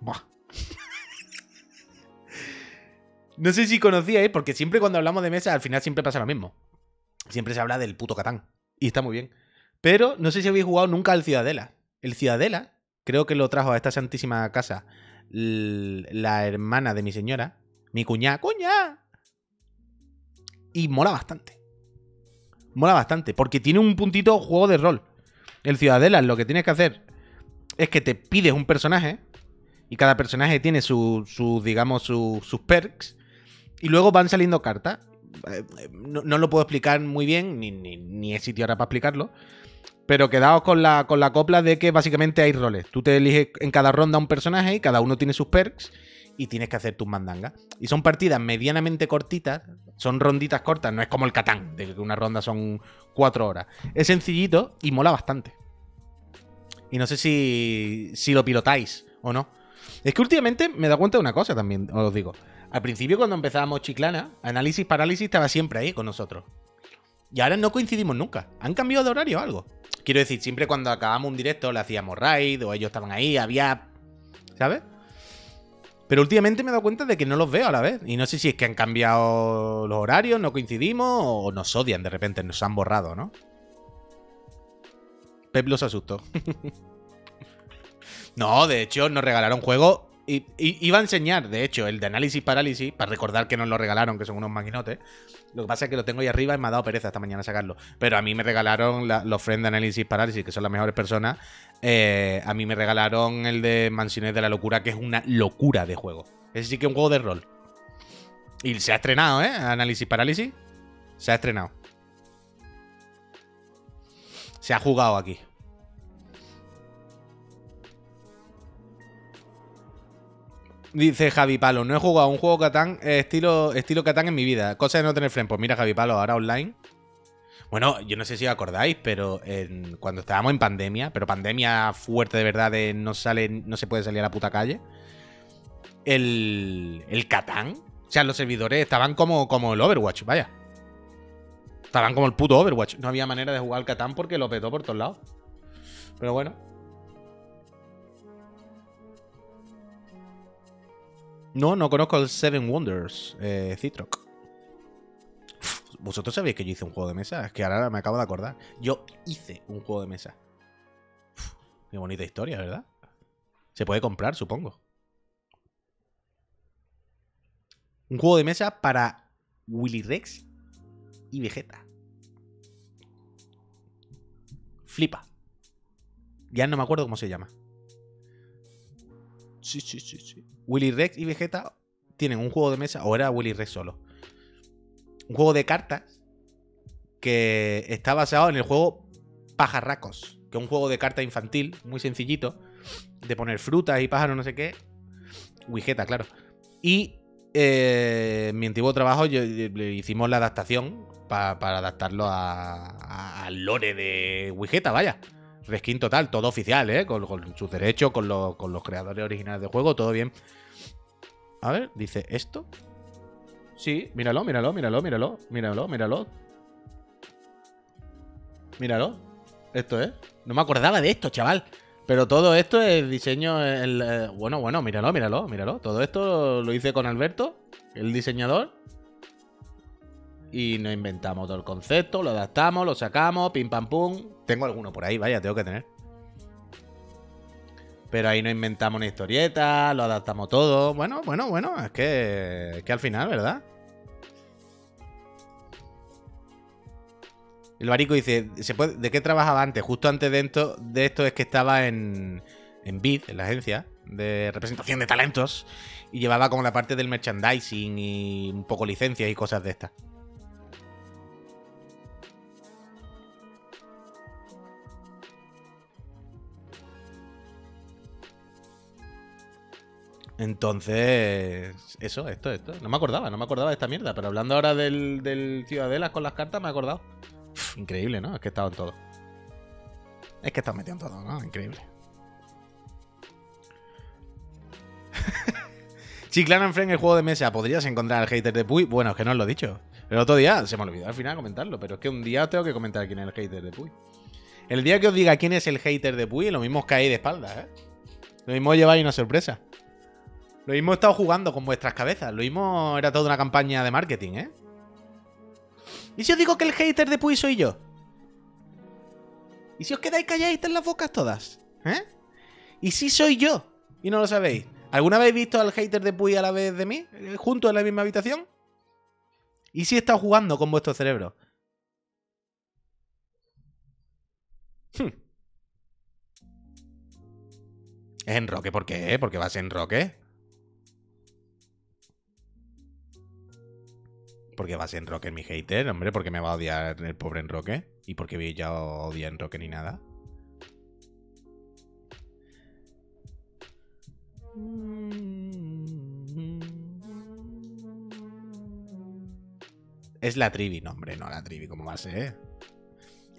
buah. No sé si conocíais, porque siempre cuando hablamos de mesa, al final siempre pasa lo mismo. Siempre se habla del puto Catán. Y está muy bien. Pero no sé si habéis jugado nunca al Ciudadela. El Ciudadela, creo que lo trajo a esta santísima casa la hermana de mi señora, mi cuñada, cuña. Y mola bastante. Mola bastante, porque tiene un puntito juego de rol. El Ciudadela lo que tienes que hacer es que te pides un personaje y cada personaje tiene sus, su, digamos, su- sus perks y luego van saliendo cartas. Eh, No, no lo puedo explicar muy bien, ni, ni, ni es sitio ahora para explicarlo. Pero quedaos con la, con la copla de que básicamente hay roles. Tú te eliges en cada ronda un personaje y cada uno tiene sus perks y tienes que hacer tus mandangas. Y son partidas medianamente cortitas, son ronditas cortas, no es como el Catán, de que una ronda son cuatro horas. Es sencillito y mola bastante. Y no sé si, si lo pilotáis o no. Es que últimamente me dado cuenta de una cosa también, os digo. Al principio cuando empezábamos Chiclana, Análisis Parálisis estaba siempre ahí con nosotros. Y ahora no coincidimos nunca. ¿Han cambiado de horario o algo? Quiero decir, siempre cuando acabamos un directo le hacíamos raid o ellos estaban ahí, había... ¿Sabes? Pero últimamente me he dado cuenta de que no los veo a la vez. Y no sé si es que han cambiado los horarios, no coincidimos o nos odian de repente, nos han borrado, ¿no? Pep los asustó. (laughs) no, de hecho, nos regalaron juego. Y, iba a enseñar, de hecho, el de análisis parálisis, para recordar que nos lo regalaron, que son unos maquinotes. Lo que pasa es que lo tengo ahí arriba y me ha dado pereza esta mañana sacarlo. Pero a mí me regalaron la- los friends de análisis parálisis, que son las mejores personas. Eh, a mí me regalaron el de Mansiones de la Locura, que es una locura de juego. Ese sí que es un juego de rol. Y se ha estrenado, ¿eh? Análisis parálisis. Se ha estrenado. Se ha jugado aquí. Dice Javi Palo, no he jugado un juego Catán eh, estilo, estilo Catán en mi vida. Cosa de no tener friend. Pues mira, Javi Palo, ahora online. Bueno, yo no sé si os acordáis, pero cuando estábamos en pandemia, pero pandemia fuerte de verdad, no sale, no se puede salir a la puta calle. El, el Catán. O sea, los servidores estaban como, como el Overwatch, vaya. Estaban como el puto Overwatch. No había manera de jugar al Catán porque lo petó por todos lados. Pero bueno. No, no conozco el Seven Wonders, eh, Citroc. ¿Vosotros sabéis que yo hice un juego de mesa? Es que ahora me acabo de acordar. Yo hice un juego de mesa. Qué bonita historia, ¿verdad? Se puede comprar, supongo. Un juego de mesa para Willy Rex y Vegeta. Flipa. Ya no me acuerdo cómo se llama. Sí, sí, sí, sí. Willy Rex y Vegeta tienen un juego de mesa, o era Willy Rex solo. Un juego de cartas que está basado en el juego Pajarracos, que es un juego de cartas infantil, muy sencillito, de poner frutas y pájaros, no sé qué. Vegeta, claro. Y eh, en mi antiguo trabajo yo- hicimos la adaptación pa- para adaptarlo a- a- al lore de Wigeta, vaya. Reskin total, todo oficial, ¿eh? Con, sus derechos, con, los- con los creadores originales del juego, todo bien. A ver, dice esto. Sí, míralo, míralo, míralo, míralo, míralo, míralo. Míralo. Esto es. No me acordaba de esto, chaval. Pero todo esto es diseño. el, eh, bueno, bueno, míralo, míralo, míralo. Todo esto lo hice con Alberto, el diseñador. Y nos inventamos todo el concepto, lo adaptamos, lo sacamos, pim pam pum. Tengo alguno por ahí, vaya, tengo que tener. Pero ahí nos inventamos una historieta, lo adaptamos todo. Bueno, bueno, bueno, es que, es que al final, ¿verdad? El barico dice, ¿se puede, ¿de qué trabajaba antes? Justo antes de esto, de esto es que estaba en, en BID, en la agencia de representación de talentos, y llevaba como la parte del merchandising y un poco licencias y cosas de estas. Entonces, eso, esto, esto. No me acordaba, no me acordaba de esta mierda, pero hablando ahora del, del Ciudadelas con las cartas, me he acordado. Increíble, ¿no? Es que he estado en todo. Es que he estado metido en todo, ¿no? Increíble. (laughs) Chiclana en el juego de mesa. ¿Podrías encontrar al hater de Puy? Bueno, es que no os lo he dicho. El otro día se me olvidó al final comentarlo, pero es que un día tengo que comentar quién es el hater de Puy. El día que os diga quién es el hater de Puy, lo mismo os caéis de espaldas, ¿eh? Lo mismo lleváis una sorpresa. Lo mismo he estado jugando con vuestras cabezas. Lo mismo era toda una campaña de marketing, ¿eh? ¿Y si os digo que el hater de Puy soy yo? ¿Y si os quedáis calladitas en las bocas todas? ¿Eh? ¿Y si soy yo? Y no lo sabéis. ¿Alguna vez visto al hater de Puy a la vez de mí? eh, ¿Juntos en la misma habitación? ¿Y si he estado jugando con vuestro cerebro? Hmm. ¿Es enroque? ¿Por qué? ¿Por qué vas en enroque? Porque vas en Roque mi hater, hombre, porque me va a odiar el pobre Enroque. Y porque ya odia Enroque ni nada. Es la Trivi, no, hombre, no la Trivi, ¿cómo va a ser?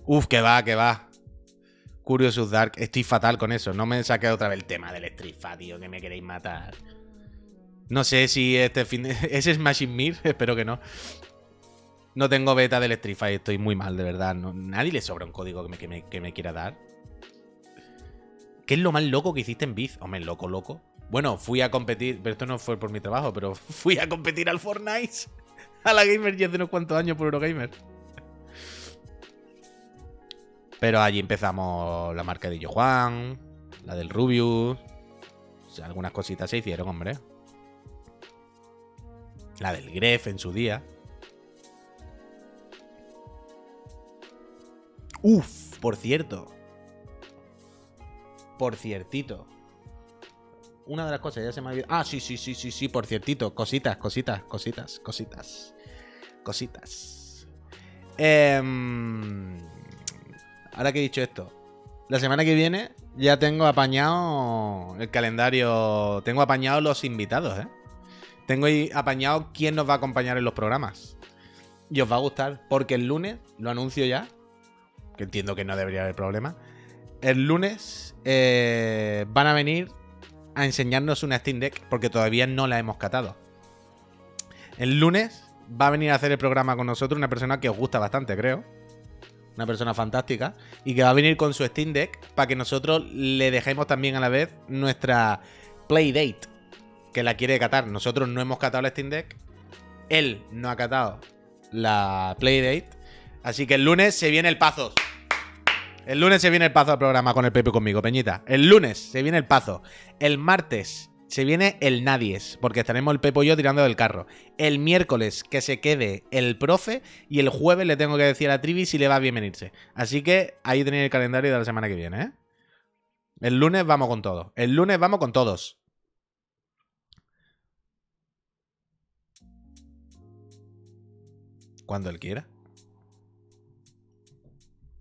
Uf, que va, que va. Curious Dark, estoy fatal con eso. No me saqué otra vez el tema del Strifa, tío, que me queréis matar. No sé si este fin de... (laughs) ¿Es Smashing Mir? (laughs) Espero que no. No tengo beta del Street Fighter, estoy muy mal, de verdad. Nadie le sobra un código que me, que, me, quiera dar. ¿Qué es lo más loco que hiciste en Biz? Hombre, loco, loco. Bueno, fui a competir, pero esto no fue por mi trabajo, pero (laughs) fui a competir al Fortnite. A la Gamer ya hace unos cuantos años por Eurogamer. Pero allí empezamos la marca de Yo la del Rubius. O sea, algunas cositas se hicieron, hombre. La del Gref en su día. Uf, por cierto. Por ciertito. Una de las cosas ya se me ha olvidado. Ah, sí, sí, sí, sí, sí, por ciertito. Cositas, cositas, cositas, cositas. Cositas. Em, ahora que he dicho esto. La semana que viene ya tengo apañado el calendario. Tengo apañado los invitados, ¿eh? Tengo ahí apañado quién nos va a acompañar en los programas. Y os va a gustar, porque el lunes, lo anuncio ya, que entiendo que no debería haber problema. El lunes eh, van a venir a enseñarnos una Steam Deck porque todavía no la hemos catado. El lunes va a venir a hacer el programa con nosotros una persona que os gusta bastante, creo. Una persona fantástica. Y que va a venir con su Steam Deck para que nosotros le dejemos también a la vez nuestra Playdate. Que la quiere catar. Nosotros no hemos catado la Steam Deck. Él no ha catado la Playdate. Así que el lunes se viene el Pazos. El lunes se viene el pazo al programa con el Pepe conmigo, Peñita. El lunes se viene el pazo. El martes se viene el Nadies, porque estaremos el Pepo y yo tirando del carro. El miércoles que se quede el profe y el jueves le tengo que decir a Trivi si le va a bienvenirse. Así que ahí tenéis el calendario de la semana que viene, ¿eh? El lunes vamos con todo. El lunes vamos con todos. Cuando él quiera.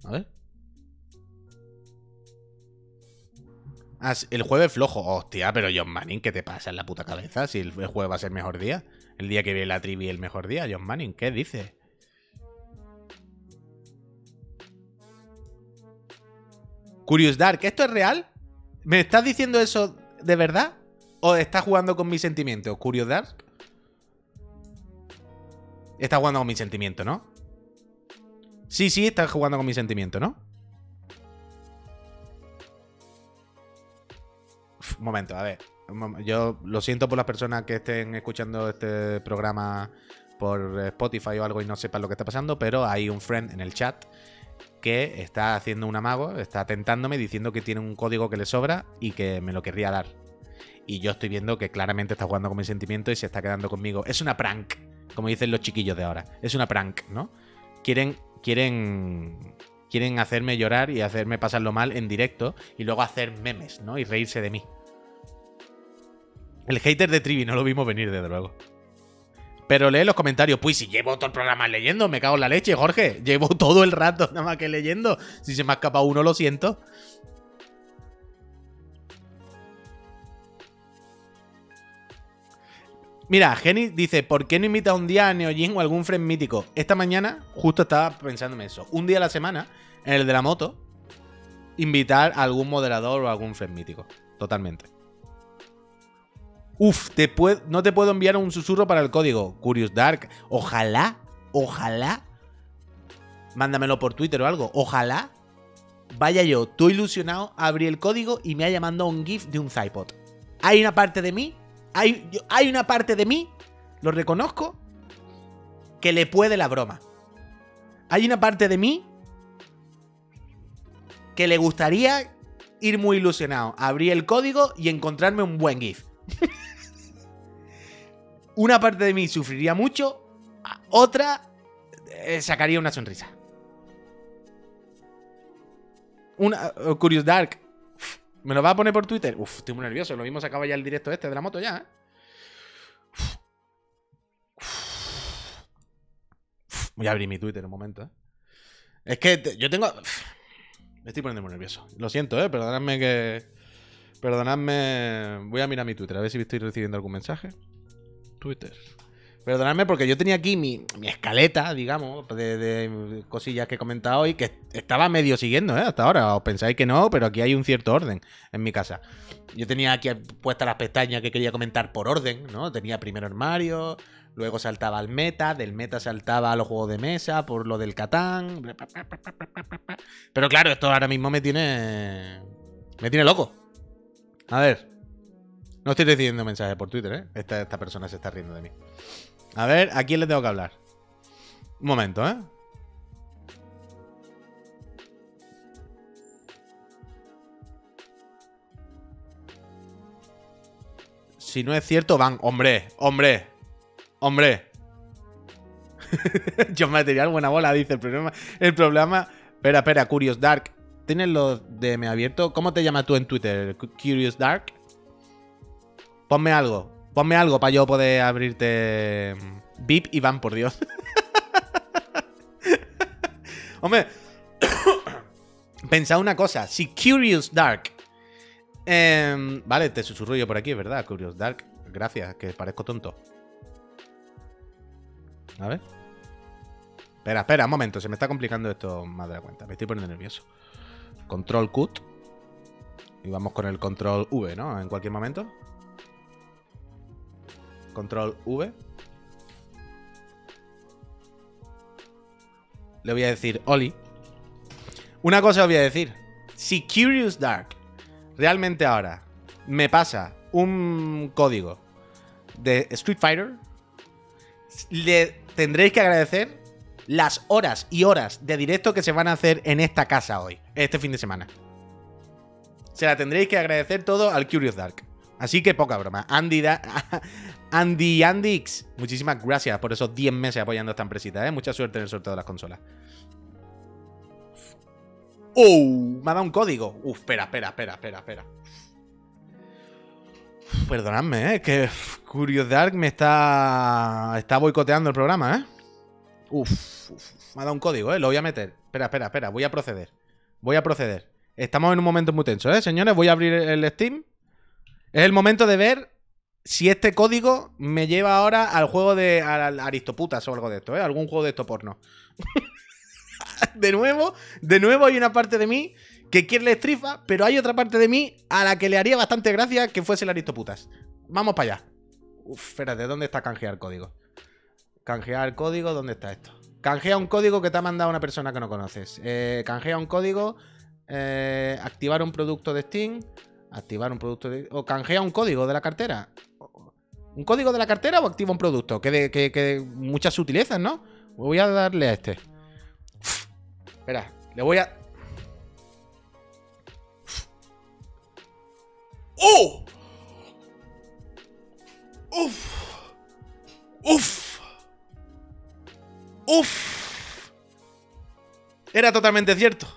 A ver. Ah, el jueves flojo. Hostia, pero John Manning, ¿qué te pasa en la puta cabeza? Si el el jueves va a ser mejor día. El día que viene la trivi el mejor día. John Manning, ¿qué dice? Curious Dark, ¿esto es real? ¿Me estás diciendo eso de verdad? ¿O estás jugando con mis sentimientos? Curious Dark. Estás jugando con mis sentimientos, ¿no? Sí, sí, estás jugando con mi sentimiento, ¿no? Un momento, a ver. Yo lo siento por las personas que estén escuchando este programa por Spotify o algo y no sepan lo que está pasando, pero hay un friend en el chat que está haciendo un amago, está tentándome diciendo que tiene un código que le sobra y que me lo querría dar. Y yo estoy viendo que claramente está jugando con mi sentimiento y se está quedando conmigo. Es una prank, como dicen los chiquillos de ahora. Es una prank, ¿no? Quieren, quieren, quieren hacerme llorar y hacerme pasarlo mal en directo y luego hacer memes, ¿no? Y reírse de mí. El hater de Trivi no lo vimos venir, desde luego. Pero lee los comentarios. Pues si llevo todo el programa leyendo, me cago en la leche, Jorge. Llevo todo el rato nada más que leyendo. Si se me ha escapado uno, lo siento. Mira, Jenny dice, ¿por qué no invita un día a Neojin o algún friend mítico? Esta mañana justo estaba pensándome eso. Un día a la semana, en el de la moto, invitar a algún moderador o algún friend mítico. Totalmente. Uf, te no te puedo enviar un susurro para el código. Curious Dark. Ojalá, ojalá. Mándamelo por Twitter o algo. Ojalá vaya yo, tú ilusionado, abrí el código y me haya mandado un GIF de un Zypod. Hay una parte de mí, hay, hay una parte de mí, lo reconozco, que le puede la broma. Hay una parte de mí que le gustaría ir muy ilusionado, abrir el código y encontrarme un buen GIF. (laughs) una parte de mí sufriría mucho, otra eh, sacaría una sonrisa. Uh, Curious Dark. ¿Me lo va a poner por Twitter? Uf, estoy muy nervioso. Lo mismo se acaba ya el directo este de la moto ya, ¿eh? Voy a abrir mi Twitter un momento, ¿eh? Es que yo tengo... Me estoy poniendo muy nervioso. Lo siento, ¿eh? Perdonadme que... Perdonadme... Voy a mirar mi Twitter, a ver si estoy recibiendo algún mensaje. Twitter. Perdonadme porque yo tenía aquí mi, mi escaleta, digamos, de, cosillas que he comentado hoy que estaba medio siguiendo, ¿eh? Hasta ahora. Os pensáis que no, pero aquí hay un cierto orden en mi casa. Yo tenía aquí puestas las pestañas que quería comentar por orden, ¿no? Tenía primero el Mario, luego saltaba al meta, del meta saltaba a los juegos de mesa, por lo del Catán. Pero claro, esto ahora mismo me tiene. Me tiene loco. A ver. No estoy recibiendo mensajes por Twitter, ¿eh? Esta, esta persona se está riendo de mí. A ver, ¿a quién le tengo que hablar? Un momento, ¿eh? Si no es cierto, van. Hombre, hombre, hombre. (laughs) John Material, buena bola, dice el problema. El problema. Espera, espera, Curious Dark. ¿Tienes los DM abierto? ¿Cómo te llamas tú en Twitter? ¿Curious Dark? Ponme algo. Ponme algo para yo poder abrirte. mm, VIP y van, por Dios. (laughs) Hombre. (coughs) Pensad una cosa. Si Curious Dark. em, vale, te susurro por aquí, verdad. Curious Dark. Gracias, que parezco tonto. A ver. Espera, espera, un momento. Se me está complicando esto más de la cuenta. Me estoy poniendo nervioso. Control Cut. Y vamos con el control V, ¿no? En cualquier momento. Control V. Le voy a decir Oli. Una cosa os voy a decir. Si Curious Dark realmente ahora me pasa un código de Street Fighter, le tendréis que agradecer las horas y horas de directo que se van a hacer en esta casa hoy, este fin de semana. Se la tendréis que agradecer todo al Curious Dark. Así que poca broma. Andy, da (laughs) Andy Andix, muchísimas gracias por esos 10 meses apoyando a esta empresita, ¿eh? Mucha suerte en el sorteo de las consolas. ¡Oh! Me ha dado un código. Uf, espera, espera, espera, espera, espera. Perdonadme, ¿eh? Que Curious Dark me está. Está boicoteando el programa, ¿eh? Uf, uf, me ha dado un código, ¿eh? Lo voy a meter. Espera, espera, espera. Voy a proceder. Voy a proceder. Estamos en un momento muy tenso, ¿eh, señores? Voy a abrir el Steam. Es el momento de ver si este código me lleva ahora al juego de al Aristoputas o algo de esto, ¿eh? Algún juego de esto porno. (laughs) de nuevo, de nuevo hay una parte de mí que quiere el estrifa, pero hay otra parte de mí a la que le haría bastante gracia que fuese el Aristoputas. Vamos para allá. Uf, espérate, ¿dónde está canjear código? Canjear código, ¿dónde está esto? Canjea un código que te ha mandado una persona que no conoces. Eh, canjea un código. eh, activar un producto de Steam. Activar un producto de. O canjea un código de la cartera. ¿Un código de la cartera o activa un producto? Que, de, que, que muchas sutilezas, ¿no? Voy a darle a este. Espera, le voy a. ¡Oh! ¡Uf! ¡Uf! ¡Uf! Era totalmente cierto.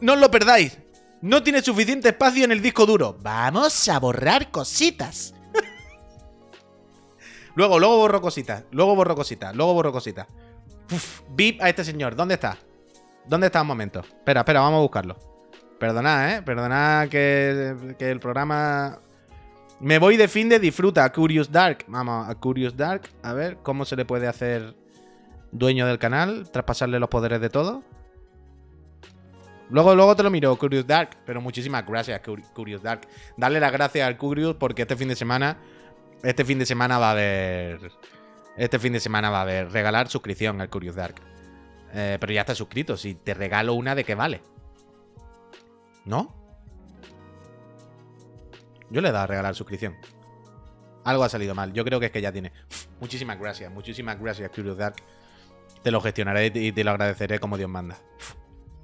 No os lo perdáis. No tiene suficiente espacio en el disco duro. Vamos a borrar cositas. (laughs) luego, luego borro cositas. Luego borro cositas. Luego borro cositas. Uf, VIP a este señor. ¿Dónde está? ¿Dónde está un momento? Espera, espera, vamos a buscarlo. Perdonad, ¿eh? Perdonad que, que el programa... Me voy de fin de disfruta Curious Dark. Vamos a Curious Dark. A ver cómo se le puede hacer dueño del canal. Traspasarle los poderes de todo. Luego, luego te lo miro, Curious Dark. Pero muchísimas gracias, Cur- Curious Dark. Darle las gracias al Curious porque este fin de semana. Este fin de semana va a haber. Este fin de semana va a haber regalar suscripción al Curious Dark. Eh, pero ya está suscrito. Si te regalo una, ¿de qué vale? ¿No? Yo le he dado a regalar suscripción. Algo ha salido mal. Yo creo que es que ya tiene. Muchísimas gracias, muchísimas gracias, Curious Dark. Te lo gestionaré y te lo agradeceré como Dios manda.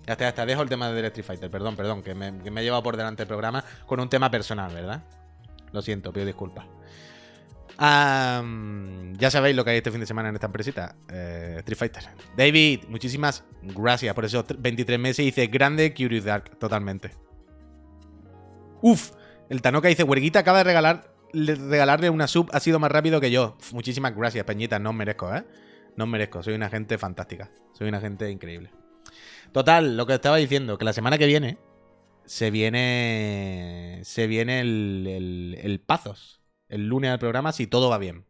Ya está, ya. Dejo el tema del Street Fighter. Perdón, perdón, que me, que he llevado por delante el programa con un tema personal, ¿verdad? Lo siento, pido disculpas. Ya sabéis lo que hay este fin de semana en esta empresita. eh, Street Fighter. David, muchísimas gracias por esos 23 meses. Dice grande Curious Dark, totalmente. Uf, el Tanoka dice, Huerguita acaba de regalar, le- regalarle una sub, ha sido más rápido que yo. Muchísimas gracias, Peñita, no os merezco, ¿eh? No os merezco, soy una gente fantástica. Soy una gente increíble. Total, lo que estaba diciendo, que la semana que viene se viene. Se viene el, el, el Pazos. El lunes al programa, si todo va bien.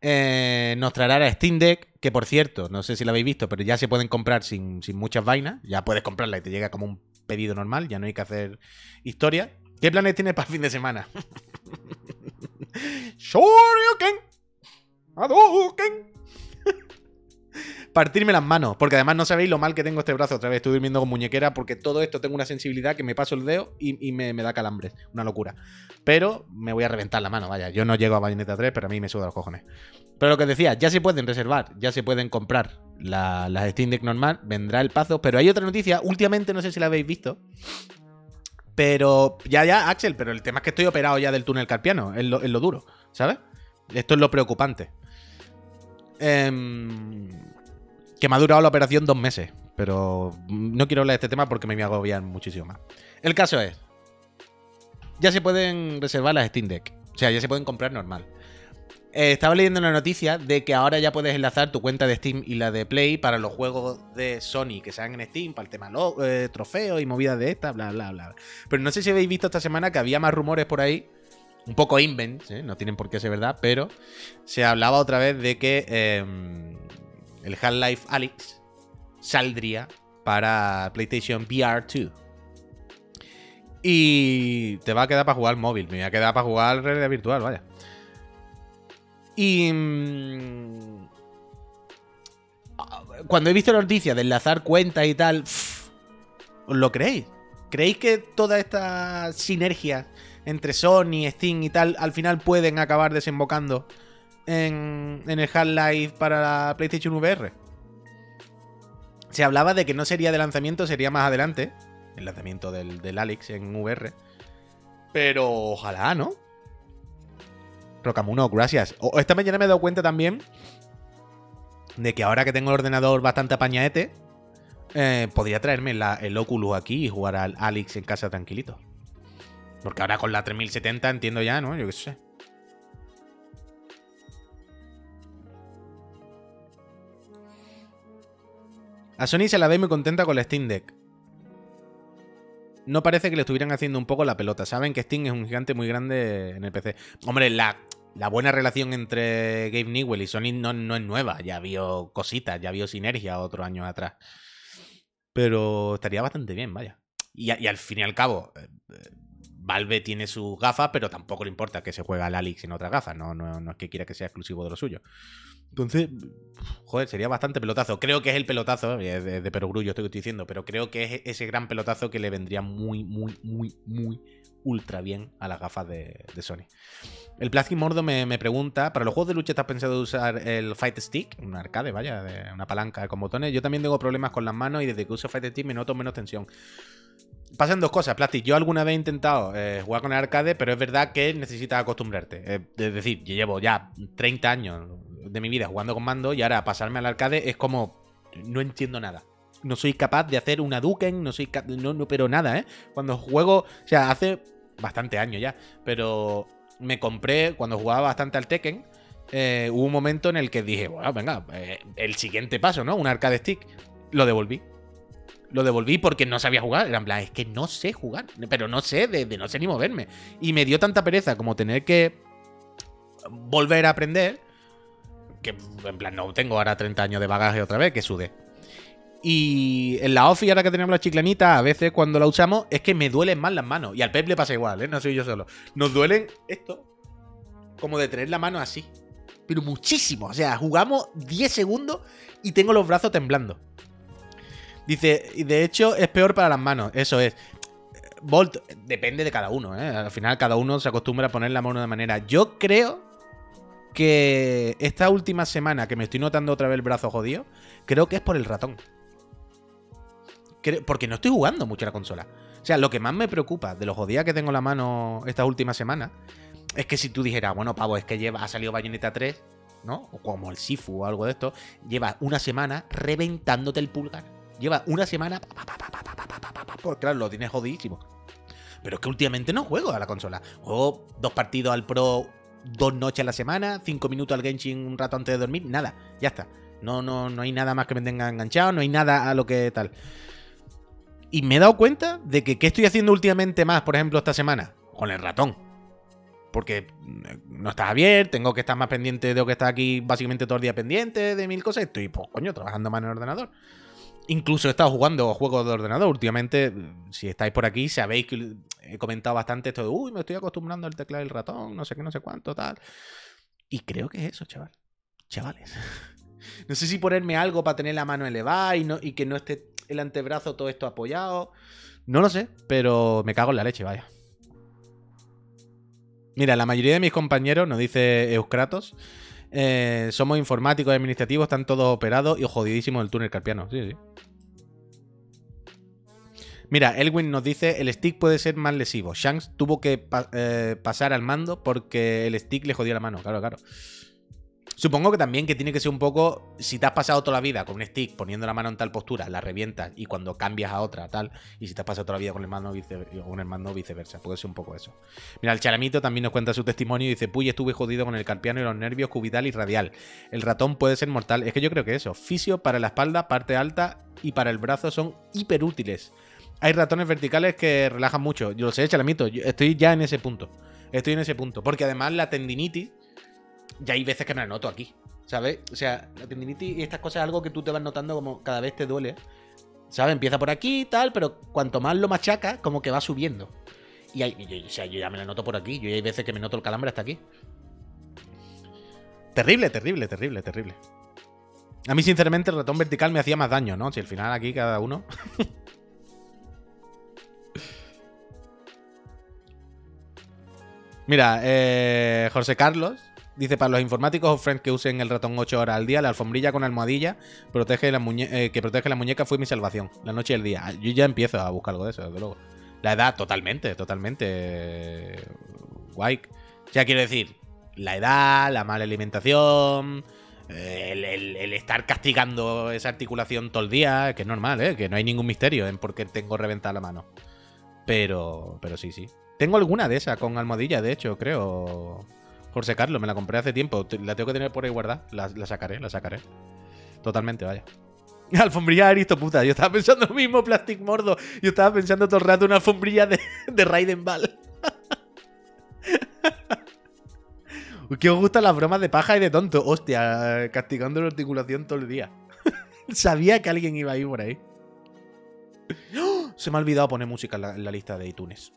Eh, nos traerá la Steam Deck, que por cierto, no sé si la habéis visto, pero ya se pueden comprar sin, sin muchas vainas. Ya puedes comprarla y te llega como un pedido normal, ya no hay que hacer historia. ¿Qué planes tienes para fin de semana? (laughs) Shoryuken. Hadouken. Partirme las manos, porque además no sabéis lo mal que tengo este brazo otra vez. Estoy durmiendo con muñequera porque todo esto tengo una sensibilidad que me paso el dedo y, me, me da calambres. Una locura. Pero me voy a reventar la mano, vaya. Yo no llego a Bayonetta 3, pero a mí me suda los cojones. Pero lo que decía, ya se pueden reservar, ya se pueden comprar la- las Steam Deck normal, vendrá el pazo. Pero hay otra noticia, últimamente no sé si la habéis visto. Pero ya, ya, Axel, pero el tema es que estoy operado ya del túnel carpiano, es lo, es lo duro, ¿sabes? Esto es lo preocupante. Em, que me ha durado la operación dos meses, pero no quiero hablar de este tema porque me voy a agobiar muchísimo más. El caso es, ya se pueden reservar las Steam Deck, o sea, ya se pueden comprar normal. Eh, estaba leyendo una noticia de que ahora ya puedes enlazar tu cuenta de Steam y la de Play para los juegos de Sony que sean en Steam, para el tema eh, trofeos y movidas de esta, bla, bla, bla. Pero no sé si habéis visto esta semana que había más rumores por ahí, un poco invents, ¿eh? no tienen por qué ser verdad, pero se hablaba otra vez de que eh, el Half-Life Alyx saldría para PlayStation VR 2. Y te va a quedar para jugar móvil, me va a quedar para jugar realidad virtual, vaya. Y. mm, Cuando he visto la noticia de enlazar cuentas y tal. ¿Os lo creéis? ¿Creéis que toda esta sinergia entre Sony, Steam y tal al final pueden acabar desembocando en, en el Half-Life para la PlayStation VR? Se hablaba de que no sería de lanzamiento, sería más adelante. El lanzamiento del, del Alex en VR. Pero ojalá, ¿no? Rocamuno, gracias. O- esta mañana me he dado cuenta también de que ahora que tengo el ordenador bastante apañaete, eh, podría traerme la- el Oculus aquí y jugar al Alex en casa tranquilito. Porque ahora con la 3070 entiendo ya, ¿no? Yo qué sé. A Sony se la ve muy contenta con la Steam Deck. No parece que le estuvieran haciendo un poco la pelota. Saben que Steam es un gigante muy grande en el PC. Hombre, la, buena relación entre Gabe Newell y Sony no, es nueva. Ya vio cositas, ya vio sinergia otros años atrás. Pero estaría bastante bien, vaya. Y, al fin y al cabo, eh, eh, Valve tiene sus gafas, pero tampoco le importa que se juegue al Alix en otras gafas. No, no, no es que quiera que sea exclusivo de lo suyo. Entonces, joder, sería bastante pelotazo. Creo que es el pelotazo, de, de, de perogrullo estoy diciendo, pero creo que es ese gran pelotazo que le vendría muy, muy, muy, muy ultra bien a las gafas de, Sony. El Plastic Mordo me, pregunta: ¿para los juegos de lucha estás pensado usar el Fight Stick? Un arcade, vaya, una palanca con botones. Yo también tengo problemas con las manos y desde que uso Fight Stick me noto menos tensión. Pasan dos cosas, Plastic. Yo alguna vez he intentado eh, jugar con el arcade, pero es verdad que necesitas acostumbrarte. Eh, es decir, yo llevo ya 30 años de mi vida jugando con mando y ahora pasarme al arcade es como. No entiendo nada. No soy capaz de hacer una Duken, no soy no, no, pero nada, ¿eh? Cuando juego, o sea, hace bastante años ya, pero me compré, cuando jugaba bastante al Tekken, eh, hubo un momento en el que dije, bueno, venga, eh, el siguiente paso, ¿no? Un arcade stick. Lo devolví. Lo devolví porque no sabía jugar. Era en plan, es que no sé jugar, pero no sé, de, de no sé ni moverme. Y me dio tanta pereza como tener que volver a aprender que en plan no tengo ahora 30 años de bagaje otra vez, que sude. Y en la OFI, ahora que tenemos la chiclanita, a veces cuando la usamos es que me duelen más las manos. Y al Pep le pasa igual, ¿eh? No soy yo solo. Nos duelen esto, como de tener la mano así. Pero muchísimo. O sea, jugamos 10 segundos y tengo los brazos temblando. Dice, y de hecho es peor para las manos. Eso es. Volt, depende de cada uno, ¿eh? Al final cada uno se acostumbra a poner la mano de manera. Yo creo que esta última semana que me estoy notando otra vez el brazo jodido, creo que es por el ratón. Porque no estoy jugando mucho la consola. O sea, lo que más me preocupa de los jodidas que tengo en la mano estas últimas semanas es que si tú dijeras, bueno, pavo, es que lleva, ha salido Bayonetta 3, ¿no? O como el Sifu o algo de esto, lleva una semana reventándote el pulgar. Lleva una semana. Pues claro, lo tienes jodidísimo. Pero es que últimamente no juego a la consola. Juego dos partidos al Pro dos noches a la semana, cinco minutos al Genshin un rato antes de dormir, nada, ya está. No, no, no hay nada más que me tenga enganchado, no hay nada a lo que tal. Y me he dado cuenta de que ¿qué estoy haciendo últimamente más, por ejemplo, esta semana? Con el ratón. Porque no estás bien, tengo que estar más pendiente, tengo que estar aquí básicamente todo el día pendiente de mil cosas. Estoy, pues, coño, trabajando más en el ordenador. Incluso he estado jugando juegos de ordenador. Últimamente, si estáis por aquí, sabéis que he comentado bastante esto de, uy, me estoy acostumbrando al teclado del ratón, no sé qué, no sé cuánto, tal. Y creo que es eso, chaval. Chavales. (laughs) No sé si ponerme algo para tener la mano elevada y, y que no esté el antebrazo todo esto apoyado. No lo sé, pero me cago en la leche, vaya. Mira, la mayoría de mis compañeros, nos dice Euskratos, eh, somos informáticos, administrativos, están todos operados y jodidísimos el túnel carpiano. Sí, sí. Mira, Elwin nos dice, el stick puede ser más lesivo. Shanks tuvo que eh, pasar al mando porque el stick le jodió la mano. Claro, claro. Supongo que también que tiene que ser un poco, si te has pasado toda la vida con un stick poniendo la mano en tal postura, la revientas y cuando cambias a otra tal, y si te has pasado toda la vida con el mando, vice, el viceversa, puede ser un poco eso. Mira, el charamito también nos cuenta su testimonio y dice, puy, estuve jodido con el carpiano y los nervios cubital y radial. El ratón puede ser mortal. Es que yo creo que eso, fisio para la espalda, parte alta y para el brazo son hiper útiles. Hay ratones verticales que relajan mucho. Yo lo sé, chalamito, estoy ya en ese punto. Estoy en ese punto. Porque además la tendinitis ya hay veces que me la noto aquí, ¿sabes? O sea, la tendinitis y estas cosas es algo que tú te vas notando como cada vez te duele, ¿sabes? Empieza por aquí y tal, pero cuanto más lo machaca, como que va subiendo. Y, hay, o sea, yo ya me la noto por aquí, yo hay veces que me noto el calambre hasta aquí. Terrible, terrible, terrible, terrible. A mí, sinceramente, el ratón vertical me hacía más daño, ¿no? Si al final aquí cada uno. (laughs) Mira, eh, José Carlos Dice, para los informáticos o friends que usen el ratón 8 horas al día, la alfombrilla con almohadilla protege la eh, que protege la muñeca fue mi salvación. La noche y el día. Yo ya empiezo a buscar algo de eso, desde luego. La edad, totalmente, totalmente. Guay. O sea, quiero decir, la edad, la mala alimentación, el, el, el, estar castigando esa articulación todo el día, que es normal, ¿eh? que no hay ningún misterio en por qué tengo reventada la mano. Pero, pero sí, sí. Tengo alguna de esas con almohadilla, de hecho, creo. Jorge Carlos, me la compré hace tiempo. La tengo que tener por ahí guardada. La, sacaré, la sacaré. Totalmente, vaya. (laughs) Alfombrilla Aristo, puta. Yo estaba pensando lo mismo, Plastic Mordo. Yo estaba pensando todo el rato una alfombrilla de, de Raiden Ball. (laughs) que os gustan las bromas de paja y de tonto. Hostia, castigando la articulación todo el día. (laughs) Sabía que alguien iba a ir por ahí. ¡Oh! Se me ha olvidado poner música en la lista de iTunes.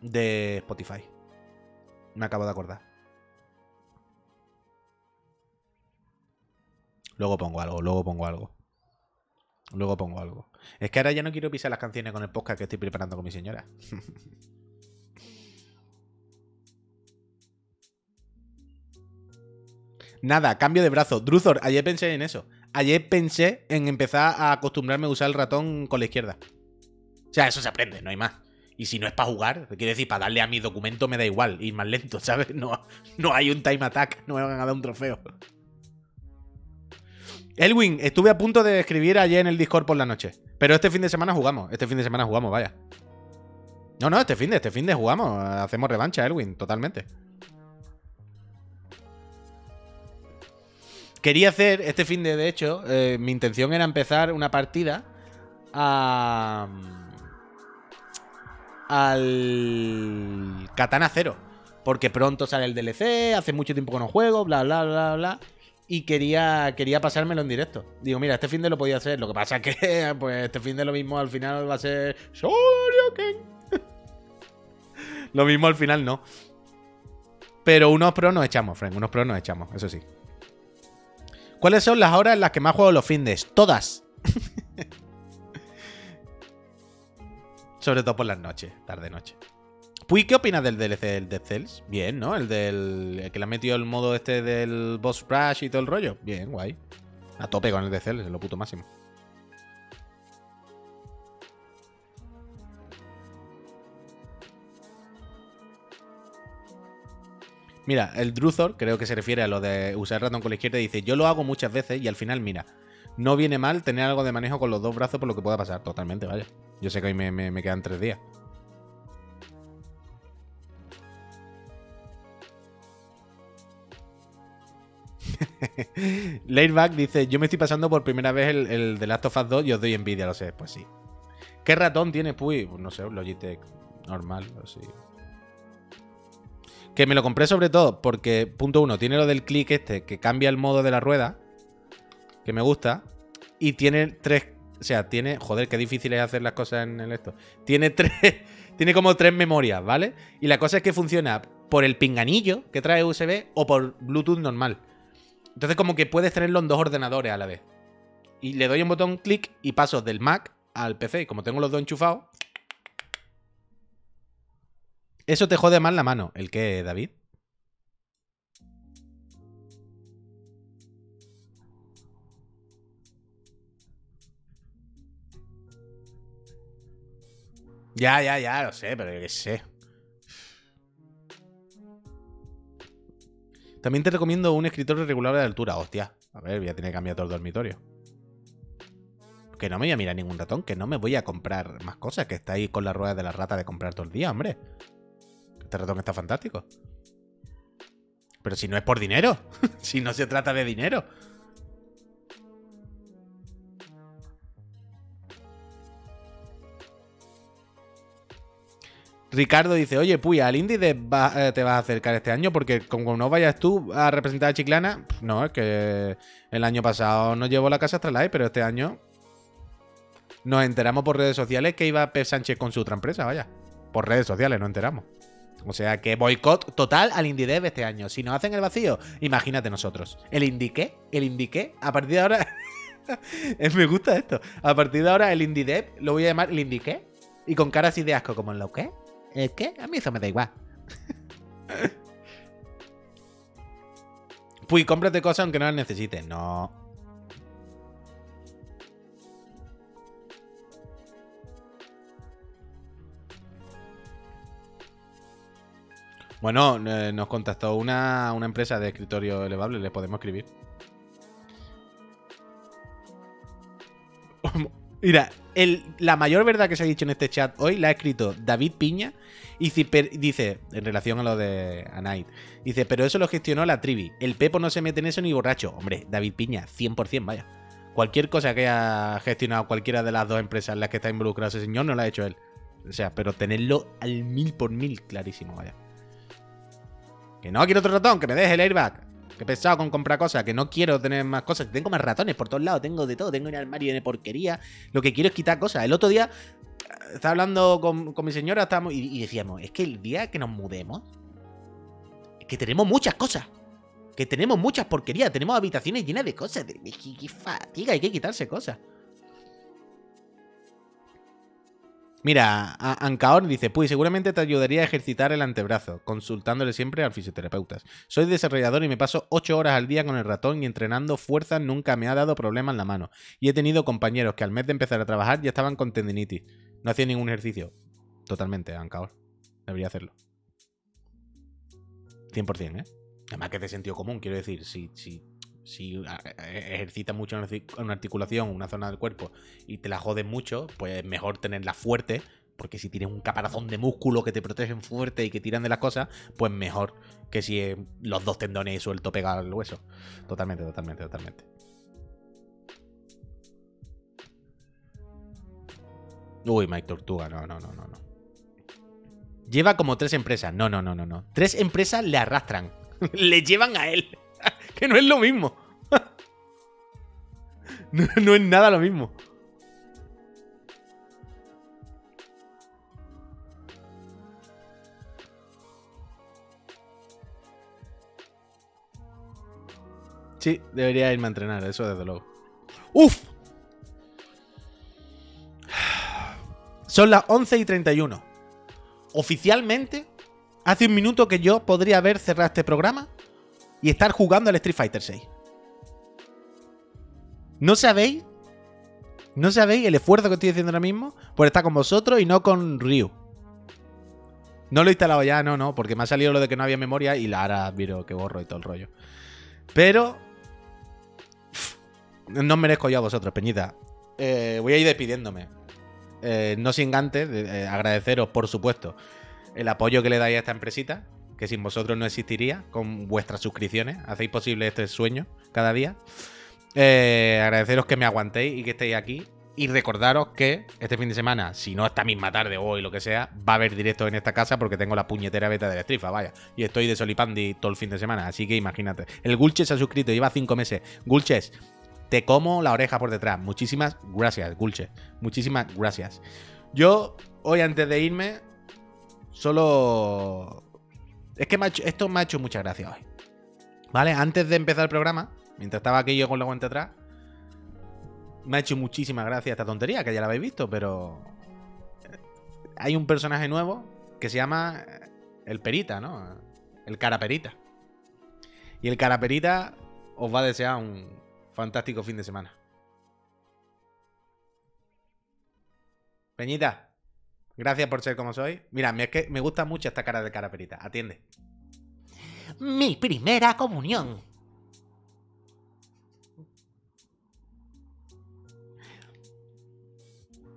de Spotify. Me acabo de acordar. Luego pongo algo, luego pongo algo. Luego pongo algo. Es que ahora ya no quiero pisar las canciones con el podcast que estoy preparando con mi señora. (laughs) Nada, cambio de brazo. Druzor, ayer pensé en eso. Ayer pensé en empezar a acostumbrarme a usar el ratón con la izquierda. O sea, eso se aprende, no hay más. Y si no es para jugar, quiere decir, para darle a mi documento me da igual, ir más lento, (laughs) ¿sabes? No, no hay un time attack, no me van a dar un trofeo. Elwin, estuve a punto de escribir ayer en el Discord por la noche. Pero este fin de semana jugamos. Este fin de semana jugamos, vaya. No, no, este fin de, este fin de jugamos. Hacemos revancha, Elwin, totalmente. Quería hacer este fin de, de hecho, eh, mi intención era empezar una partida a. al. Katana Zero. Porque pronto sale el DLC, hace mucho tiempo que no juego, bla, bla, bla, bla y quería, quería pasármelo en directo. Digo, mira, este fin de lo podía hacer. Lo que pasa es que, (laughs) pues, este fin de lo mismo al final va a ser. (laughs) lo mismo al final no. Pero unos pros nos echamos, Frank. Unos pros nos echamos, eso sí. ¿Cuáles son las horas en las que más juego los findes? Todas. (laughs) Sobre todo por las noches, tarde-noche. Puy, ¿qué opinas del DLC del Dead Cells? Bien, ¿no? El del que le ha metido el modo este del Boss Rush y todo el rollo. Bien, guay. A tope con el Dead Cells, es lo puto máximo. Mira, el Druthor creo que se refiere a lo de usar el ratón con la izquierda. Dice: Yo lo hago muchas veces y al final, mira, no viene mal tener algo de manejo con los dos brazos por lo que pueda pasar. Totalmente, vaya. Yo sé que hoy me quedan tres días. (laughs) Laidback dice: Yo me estoy pasando por primera vez el, el The Last of Us 2 y os doy envidia, lo sé. Pues sí. ¿Qué ratón tiene Puy? Pues no sé, un Logitech normal, así. Que me lo compré sobre todo porque, punto uno, tiene lo del clic este que cambia el modo de la rueda, que me gusta, y tiene tres. O sea, tiene. Joder, qué difícil es hacer las cosas en el esto. Tiene tres. (laughs) tiene como tres memorias, ¿vale? Y la cosa es que funciona por el pinganillo que trae USB o por Bluetooth normal. Entonces como que puedes tenerlo en dos ordenadores a la vez. Y le doy un botón clic y paso del Mac al PC. Y como tengo los dos enchufados... Eso te jode más la mano. ¿El qué, David? Ya, ya, ya, lo sé, pero qué sé. También te recomiendo un escritorio regular de altura. Hostia, a ver, voy a tener que cambiar todo el dormitorio. Que no me voy a mirar ningún ratón, que no me voy a comprar más cosas, que está ahí con la rueda de la rata de comprar todo el día, hombre. Este ratón está fantástico. Pero si no es por dinero, (laughs) si no se trata de dinero. Ricardo dice, oye, Puya, ¿al Indie eh, te vas a acercar este año? Porque como no vayas tú a representar a Chiclana, no, es que el año pasado no llevó la casa Astralife, pero este año nos enteramos por redes sociales que iba Pep Sánchez con su otra empresa, vaya. Por redes sociales nos enteramos. O sea que boicot total al Indie Dev este año. Si nos hacen el vacío, imagínate nosotros. El Indique, el Indique, a partir de ahora... (laughs) Me gusta esto. A partir de ahora el Indie Dev lo voy a llamar el Indique. Y con cara así de asco como en lo. ¿Es qué? A mí eso me da igual. (laughs) Pues cómprate cosas aunque no las necesites. No. Bueno, eh, nos contactó una, una empresa de escritorio elevable, le podemos escribir. Mira, la mayor verdad que se ha dicho en este chat hoy la ha escrito David Piña y dice, en relación a lo de Anite, dice, pero eso lo gestionó la Trivi. El Pepo no se mete en eso ni borracho. Hombre, David Piña, 100%, vaya. Cualquier cosa que haya gestionado cualquiera de las dos empresas en las que está involucrado ese señor no la ha hecho él. O sea, pero tenerlo al mil por mil clarísimo, vaya. Que no quiero otro ratón, que me deje el airbag. Que pesado con comprar cosas, que no quiero tener más cosas. Tengo más ratones por todos lados, tengo de todo, tengo un armario de porquería. Lo que quiero es quitar cosas. El otro día estaba hablando con, con mi señora estábamos, y, decíamos, es que el día que nos mudemos, que tenemos muchas cosas. Que tenemos muchas porquerías, tenemos habitaciones llenas de cosas. De, de- qué- qué fatiga, hay que quitarse cosas. Mira, Ancaor dice, pues seguramente te ayudaría a ejercitar el antebrazo, consultándole siempre al fisioterapeuta. Soy desarrollador y me paso 8 horas al día con el ratón y entrenando fuerza nunca me ha dado problema en la mano. Y he tenido compañeros que al mes de empezar a trabajar ya estaban con tendinitis. No hacían ningún ejercicio. Totalmente, Ancaor. Debería hacerlo. 100%, ¿eh? Además que es de sentido común, quiero decir, si, si, si a- e- ejercitas mucho una artic- una articulación, una zona del cuerpo, y te la jodes mucho, pues es mejor tenerla fuerte, porque si tienes un caparazón de músculo que te protegen fuerte y que tiran de las cosas, pues mejor que si eh, los dos tendones suelto pegados al hueso. Totalmente, totalmente, totalmente. Uy, Mike Tortuga, no, no, no, no, no. Lleva como tres empresas. No, no, no, no, no. Tres empresas le arrastran. (laughs) le llevan a él. (laughs) que no es lo mismo. (laughs) no, es nada lo mismo. Sí, debería irme a entrenar, eso desde luego. ¡Uf! Son las 11 y 31. Oficialmente, hace un minuto que yo podría haber cerrado este programa y estar jugando al Street Fighter 6. ¿No sabéis? ¿No sabéis el esfuerzo que estoy haciendo ahora mismo por estar con vosotros y no con Ryu? No lo he instalado ya, no, no, porque me ha salido lo de que no había memoria y la ahora miro que borro y todo el rollo. Pero. No os merezco yo a vosotros, Peñita. Eh, voy a ir despidiéndome. Eh, no sin antes eh, agradeceros, por supuesto, el apoyo que le dais a esta empresita, que sin vosotros no existiría, con vuestras suscripciones. Hacéis posible este sueño cada día. Eh, agradeceros que me aguantéis y que estéis aquí. Y recordaros que este fin de semana, si no esta misma tarde o hoy, lo que sea, va a haber directo en esta casa porque tengo la puñetera beta de la Strifa, vaya. Y estoy de solipandi todo el fin de semana, así que imagínate. El Gulches se ha suscrito, lleva cinco meses. Gulches, te como la oreja por detrás. Muchísimas gracias, Gulches. Muchísimas gracias. Yo, hoy antes de irme, solo... Es que esto me ha hecho mucha gracia hoy. ¿Vale? Antes de empezar el programa, mientras estaba aquí yo con la cuenta atrás, me ha hecho muchísima gracia esta tontería, que ya la habéis visto, pero... Hay un personaje nuevo que se llama el Perita, ¿no? El Caraperita. Y el Caraperita os va a desear un fantástico fin de semana. Peñita, gracias por ser como soy. Mira, es que me gusta mucho esta cara de Caraperita. Atiende. Mi primera comunión.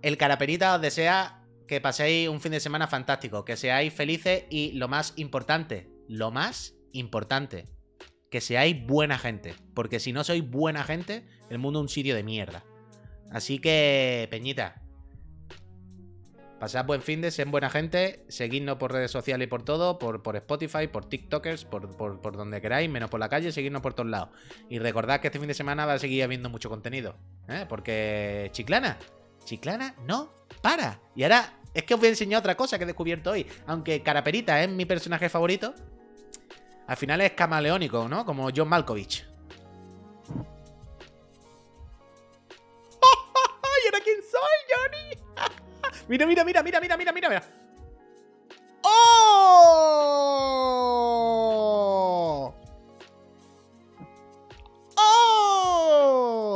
El Caraperita os desea que paséis un fin de semana fantástico, que seáis felices y lo más importante, lo más importante, que seáis buena gente. Porque si no sois buena gente, el mundo es un sitio de mierda. Así que, Peñita, pasad buen fin de, sed buena gente, seguidnos por redes sociales y por todo, por, por Spotify, por TikTokers, por, por, por donde queráis, menos por la calle, seguidnos por todos lados. Y recordad que este fin de semana va a seguir habiendo mucho contenido, ¿eh? porque Chiclana, Chiclana no para. Y ahora es que os voy a enseñar otra cosa que he descubierto hoy. Aunque Caraperita es mi personaje favorito, al final es camaleónico, ¿no? Como John Malkovich. Mira, mira, mira, mira, mira, mira, mira, mira. ¡Oh! ¡Oh!